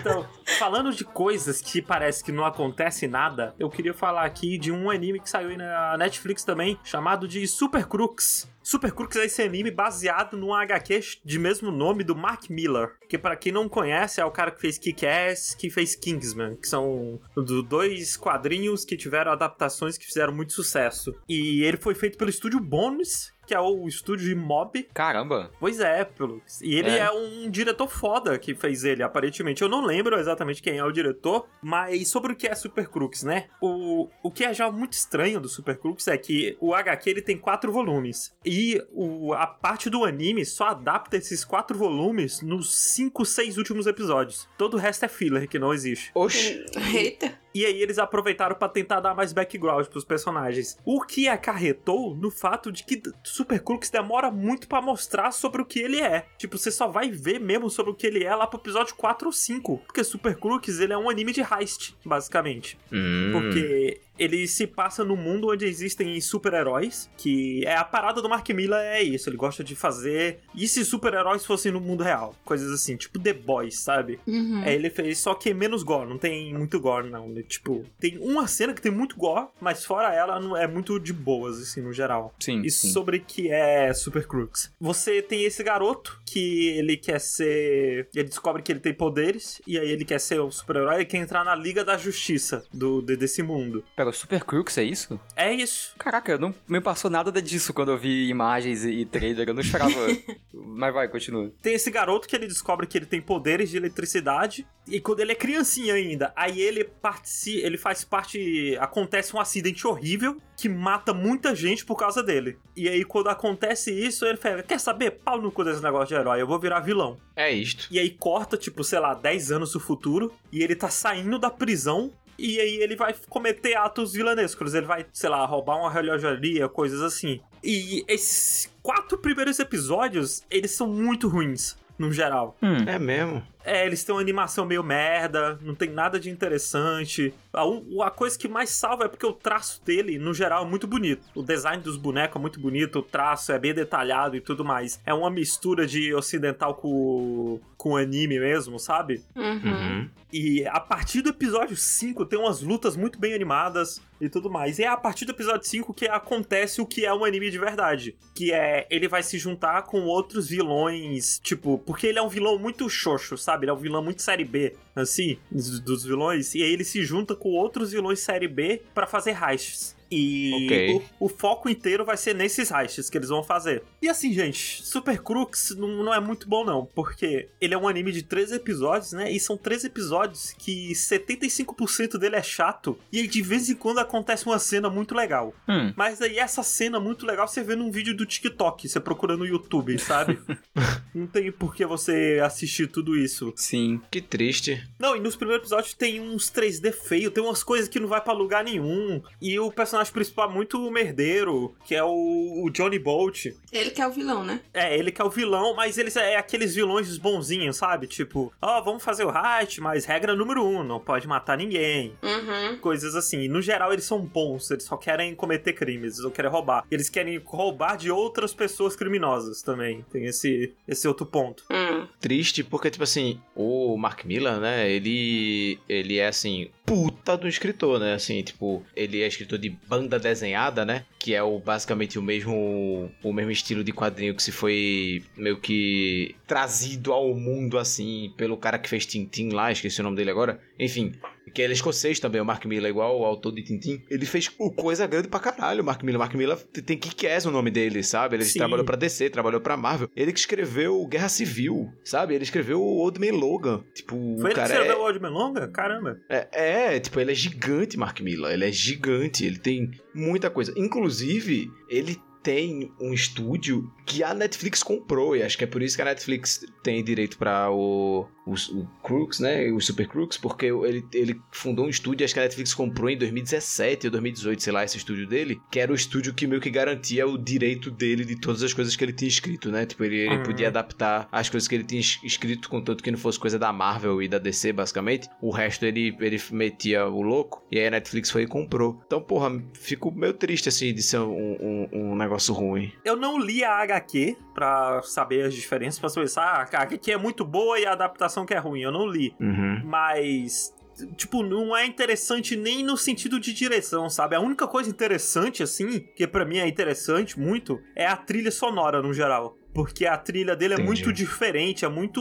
Speaker 1: Então, falando de coisas que parece que não acontece nada, eu queria falar aqui de um anime que saiu aí na Netflix também, chamado de Super Crooks. Super Crooks é esse anime baseado num HQ de mesmo nome do Mark Miller, que para quem não conhece é o cara que fez Kick-Ass, que fez Kingsman, que são do- dois quadrinhos que tiveram adaptações que fizeram muito sucesso. E ele foi feito pelo estúdio Bones, que é o estúdio de Mob,
Speaker 4: Caramba.
Speaker 1: Pois é, Pelux. E ele
Speaker 4: É.
Speaker 1: é. um diretor foda que fez ele, aparentemente. Eu não lembro exatamente quem é o diretor, mas sobre o que é Super Crooks, né? O, o que é já muito estranho do Super Crooks é que o HQ ele tem quatro volumes. E o, a parte do anime só adapta esses quatro volumes nos cinco, seis últimos episódios. Todo o resto é filler, que não existe.
Speaker 2: Oxi.
Speaker 3: Eita.
Speaker 1: E aí eles aproveitaram pra tentar dar mais background pros personagens. O que acarretou no fato de que Super Crooks demora muito pra mostrar sobre o que ele é. Tipo, você só vai ver mesmo sobre o que ele é lá pro episódio 4 ou 5. Porque Super Crooks, ele é um anime de heist, basicamente.
Speaker 2: Hum.
Speaker 1: Porque ele se passa no mundo onde existem super-heróis, que é a parada do Mark Miller é isso, ele gosta de fazer. E se super-heróis fossem no mundo real? Coisas assim, tipo The Boys, sabe?
Speaker 3: Uhum.
Speaker 1: É, ele fez só que menos gore, não tem muito gore, não. Ele, Tipo, tem uma cena que tem muito gore, mas fora ela não é muito de boas, assim, no geral.
Speaker 4: Sim,
Speaker 1: E
Speaker 4: sim.
Speaker 1: sobre o que é Super Crooks. Você tem esse garoto que ele quer ser. Ele descobre que ele tem poderes, e aí ele quer ser um super-herói e quer entrar na Liga da Justiça do, de- desse mundo.
Speaker 4: O Super Crooks, é isso?
Speaker 1: É isso.
Speaker 4: Caraca, não me passou nada disso quando eu vi imagens e, e trailer. Eu não esperava. <laughs> Mas vai, continua.
Speaker 1: Tem esse garoto que ele descobre que ele tem poderes de eletricidade. E quando ele é criancinha ainda, aí ele participa, ele faz parte. Acontece um acidente horrível que mata muita gente por causa dele. E aí, quando acontece isso, ele fala: Quer saber? Pau no cu desse negócio de herói, eu vou virar vilão.
Speaker 2: É isto.
Speaker 1: E aí corta, tipo, sei lá, 10 anos do futuro. E ele tá saindo da prisão. E aí ele vai cometer atos vilanescos. Ele vai, sei lá, roubar uma relojaria, coisas assim. E esses quatro primeiros episódios, eles são muito ruins, no geral.
Speaker 4: Hum.
Speaker 2: É mesmo.
Speaker 1: É, eles têm uma animação meio merda, não tem nada de interessante. A, a coisa que mais salva é porque o traço dele, no geral, é muito bonito. O design dos bonecos é muito bonito, o traço é bem detalhado e tudo mais. É uma mistura de ocidental com, com anime mesmo, sabe?
Speaker 3: Uhum.
Speaker 2: Uhum.
Speaker 1: E a partir do episódio 5 tem umas lutas muito bem animadas e tudo mais. E é a partir do episódio 5 que acontece o que é um anime de verdade. Que é ele vai se juntar com outros vilões, tipo, porque ele é um vilão muito xoxo, sabe? Ele é um vilão muito série B, assim, dos, vilões. E aí ele se junta com outros vilões série B pra fazer heists. E
Speaker 2: Ok.
Speaker 1: o, o foco inteiro vai ser nesses heists que eles vão fazer. E assim, gente, Super Crooks não, não é muito bom, não. Porque ele é um anime de 13 episódios, né? E são 13 episódios que 75% dele é chato. E aí, de vez em quando acontece uma cena muito legal.
Speaker 4: Hum.
Speaker 1: Mas aí essa cena muito legal você vê num vídeo do TikTok, você procura no YouTube, sabe? <laughs> não tem por que você assistir tudo isso.
Speaker 4: Sim.
Speaker 2: Que triste.
Speaker 1: Não, e nos primeiros episódios tem uns 3D feio, tem umas coisas que não vai pra lugar nenhum. E o personagem principal é muito merdeiro, que é o, o Johnny Bolt.
Speaker 3: Ele que é o vilão, né?
Speaker 1: É, ele que é o vilão, mas eles é aqueles vilões bonzinhos, sabe? Tipo, ó, vamos fazer o heist, mas regra número um, não pode matar ninguém.
Speaker 3: Uhum.
Speaker 1: Coisas assim. E, no geral, eles são bons, eles só querem cometer crimes, eles não querem roubar. Eles querem roubar de outras pessoas criminosas também. Tem esse, esse outro ponto.
Speaker 3: Hum.
Speaker 2: Triste porque, tipo assim, o Mark Miller, né, ele, ele é, assim, puta do escritor, né, assim, tipo, ele é escritor de banda desenhada, né, que é o, basicamente o mesmo, o mesmo estilo de quadrinho que se foi meio que trazido ao mundo, assim, pelo cara que fez Tintin lá, esqueci o nome dele agora, enfim... Que ele é escocês também, o Mark Miller, igual o autor de Tintin. Ele fez coisa grande pra caralho, o Mark Miller. Mark Miller tem Kick-Ass o nome dele, sabe? Ele
Speaker 1: Sim.
Speaker 2: trabalhou pra DC, trabalhou pra Marvel. Ele que escreveu Guerra Civil, sabe? Ele escreveu o Old Man Logan. Tipo,
Speaker 1: Foi
Speaker 2: o
Speaker 1: ele que
Speaker 2: cara
Speaker 1: escreveu
Speaker 2: é,
Speaker 1: o Old Man Longa? Caramba.
Speaker 2: é, é, tipo, ele é gigante, Mark Miller. Ele é gigante, ele tem muita coisa. Inclusive, ele tem um estúdio que a Netflix comprou, e acho que é por isso que a Netflix tem direito pra o, o, o Crooks, né? O Super Crooks, porque ele, ele fundou um estúdio, acho que a Netflix comprou em 2017 ou 2018, sei lá, esse estúdio dele, que era o estúdio que meio que garantia o direito dele de todas as coisas que ele tinha escrito, né? Tipo, ele, ele
Speaker 1: Uhum.
Speaker 2: podia adaptar as coisas que ele tinha es- escrito, contanto que não fosse coisa da Marvel e da DC, basicamente. O resto ele, ele metia o louco, e aí a Netflix foi e comprou. Então, porra, fico meio triste, assim, de ser um, um, um negócio ruim.
Speaker 1: Eu não li a HQ pra saber as diferenças, pra saber se ah, a HQ é muito boa e a adaptação que é ruim. Eu não li.
Speaker 2: Uhum.
Speaker 1: Mas. Tipo, não é interessante nem no sentido de direção, sabe? A única coisa interessante, assim, que pra mim é interessante muito, é a trilha sonora no geral. Porque a trilha dele é
Speaker 2: Entendi.
Speaker 1: muito diferente, é muito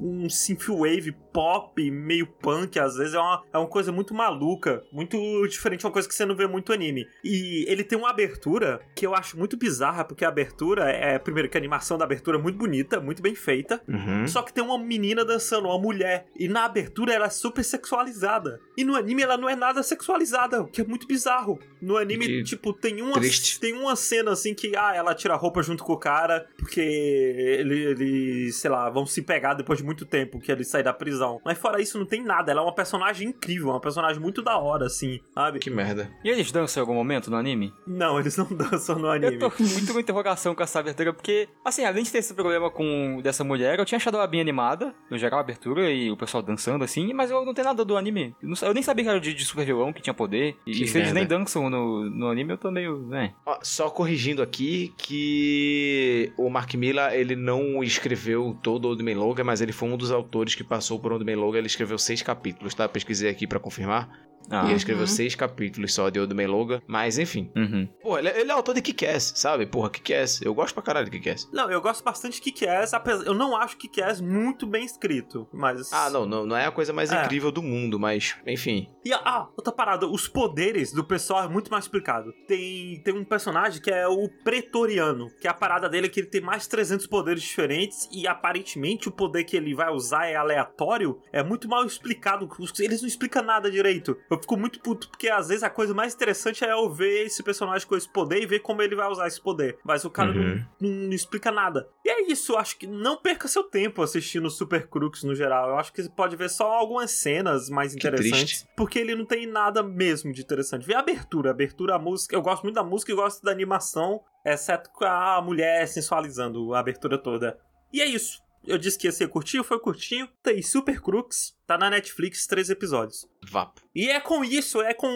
Speaker 1: um synthwave pop, meio punk, às vezes é uma, é uma coisa muito maluca, muito diferente, uma coisa que você não vê muito anime. E ele tem uma abertura que eu acho muito bizarra, porque a abertura é, primeiro, que a animação da abertura é muito bonita, muito bem feita,
Speaker 2: Uhum.
Speaker 1: só que tem uma menina dançando, uma mulher. E na abertura ela é super sexualizada. E no anime ela não é nada sexualizada, o que é muito bizarro. No anime,
Speaker 2: Que
Speaker 1: tipo, tem uma,
Speaker 2: triste.
Speaker 1: tem uma cena assim que, ah, ela tira a roupa junto com o cara, porque ele, ele, sei lá, vão se pegar depois de muito tempo que ele sai da prisão. Mas fora isso, não tem nada. Ela é uma personagem incrível, uma personagem muito da hora, assim, sabe?
Speaker 2: Que merda.
Speaker 4: E eles dançam em algum momento no anime?
Speaker 1: Não, eles não <laughs> dançam no anime.
Speaker 4: Eu tô com muito com interrogação com essa abertura, porque, assim, além de ter esse problema com dessa mulher, eu tinha achado ela bem animada, no geral, a abertura e o pessoal dançando assim, mas eu não tenho nada do anime. Eu, não sa- eu nem sabia que era de, de super vilão, que tinha poder. E,
Speaker 2: Que
Speaker 4: se eles nem dançam no, no anime, eu tô meio. né?
Speaker 2: Ó, Só corrigindo aqui que o Mark Miller, ele não escreveu todo o Old Man Logan, mas ele foi um dos autores que passou por Old Man Logan, ele escreveu seis capítulos, tá? Pesquisei aqui pra confirmar.
Speaker 4: Ah.
Speaker 2: E ele escreveu
Speaker 3: Uhum.
Speaker 2: seis capítulos só de Old Man Logan, mas enfim.
Speaker 4: Uhum.
Speaker 2: Pô, ele, ele é autor de Kick-Ass, sabe? Porra, Kick-Ass. Eu gosto pra caralho de Kick-Ass.
Speaker 1: Não, eu gosto bastante de Kick-Ass, apesar... Eu não acho Kick-Ass muito bem escrito, mas...
Speaker 2: Ah, não, não, não é a coisa mais
Speaker 1: É.
Speaker 2: incrível do mundo, mas enfim.
Speaker 1: E ah, outra parada, os poderes do pessoal é muito mais explicado. Tem, tem um personagem que é o Pretoriano, que a parada dele é que ele tem mais de 300 poderes diferentes e aparentemente o poder que ele vai usar é aleatório, é muito mal explicado. Eles não explicam nada direito. Eu fico muito puto porque às vezes a coisa mais interessante é eu ver esse personagem com esse poder e ver como ele vai usar esse poder. Mas o cara
Speaker 2: Uhum.
Speaker 1: não, não explica nada. E é isso, eu acho que não perca seu tempo assistindo Super Crooks no geral. Eu acho que você pode ver só algumas cenas mais
Speaker 2: Que
Speaker 1: interessantes.
Speaker 2: triste.
Speaker 1: Porque ele não tem nada mesmo de interessante. Vê a abertura, a abertura, a música. Eu gosto muito da música e gosto da animação, exceto com a mulher sensualizando a abertura toda. E é isso. Eu disse que ia ser curtinho, foi curtinho. Tem Super Crooks, tá na Netflix, três episódios.
Speaker 2: Vapo.
Speaker 1: E é com isso, é com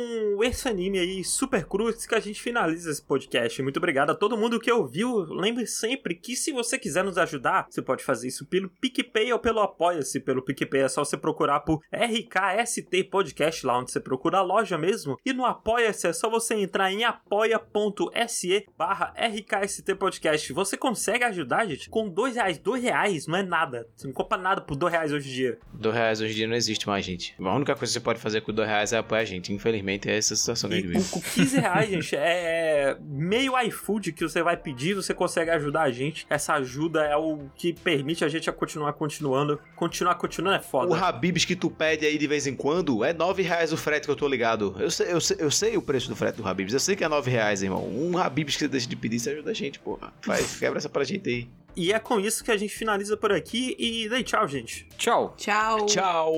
Speaker 1: esse anime aí, Super Cruz, que a gente finaliza esse podcast. Muito obrigado a todo mundo que ouviu. Lembre sempre que se você quiser nos ajudar, você pode fazer isso pelo PicPay ou pelo Apoia-se. Pelo PicPay é só você procurar por RKST Podcast, lá onde você procura a loja mesmo. E no Apoia-se é só você entrar em apoia.se barra RKST Podcast. Você consegue ajudar, gente, com dois reais. Dois reais não é nada. Você não compra nada por dois reais hoje em dia.
Speaker 2: Dois reais hoje em dia não existe mais, gente. A única coisa que você pode fazer com dois reais é apoiar a gente. Infelizmente, é essa a situação que a gente
Speaker 1: com,
Speaker 2: vive.
Speaker 1: com 15 reais, gente, é meio iFood que você vai pedir, você consegue ajudar a gente. Essa ajuda é o que permite a gente a continuar continuando. Continuar continuando é
Speaker 2: O
Speaker 1: foda.
Speaker 2: Habibs que tu pede aí de vez em quando é nove reais o frete que eu tô ligado. Eu sei, eu sei, eu sei o preço do frete do Habibs. Eu sei que é nove reais, irmão. Um Habibs que você deixa de pedir, você ajuda a gente, porra. Faz, quebra essa pra gente aí.
Speaker 1: E é com isso que a gente finaliza por aqui. E daí, tchau, gente.
Speaker 4: Tchau.
Speaker 3: Tchau.
Speaker 2: Tchau!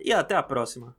Speaker 1: E até a próxima.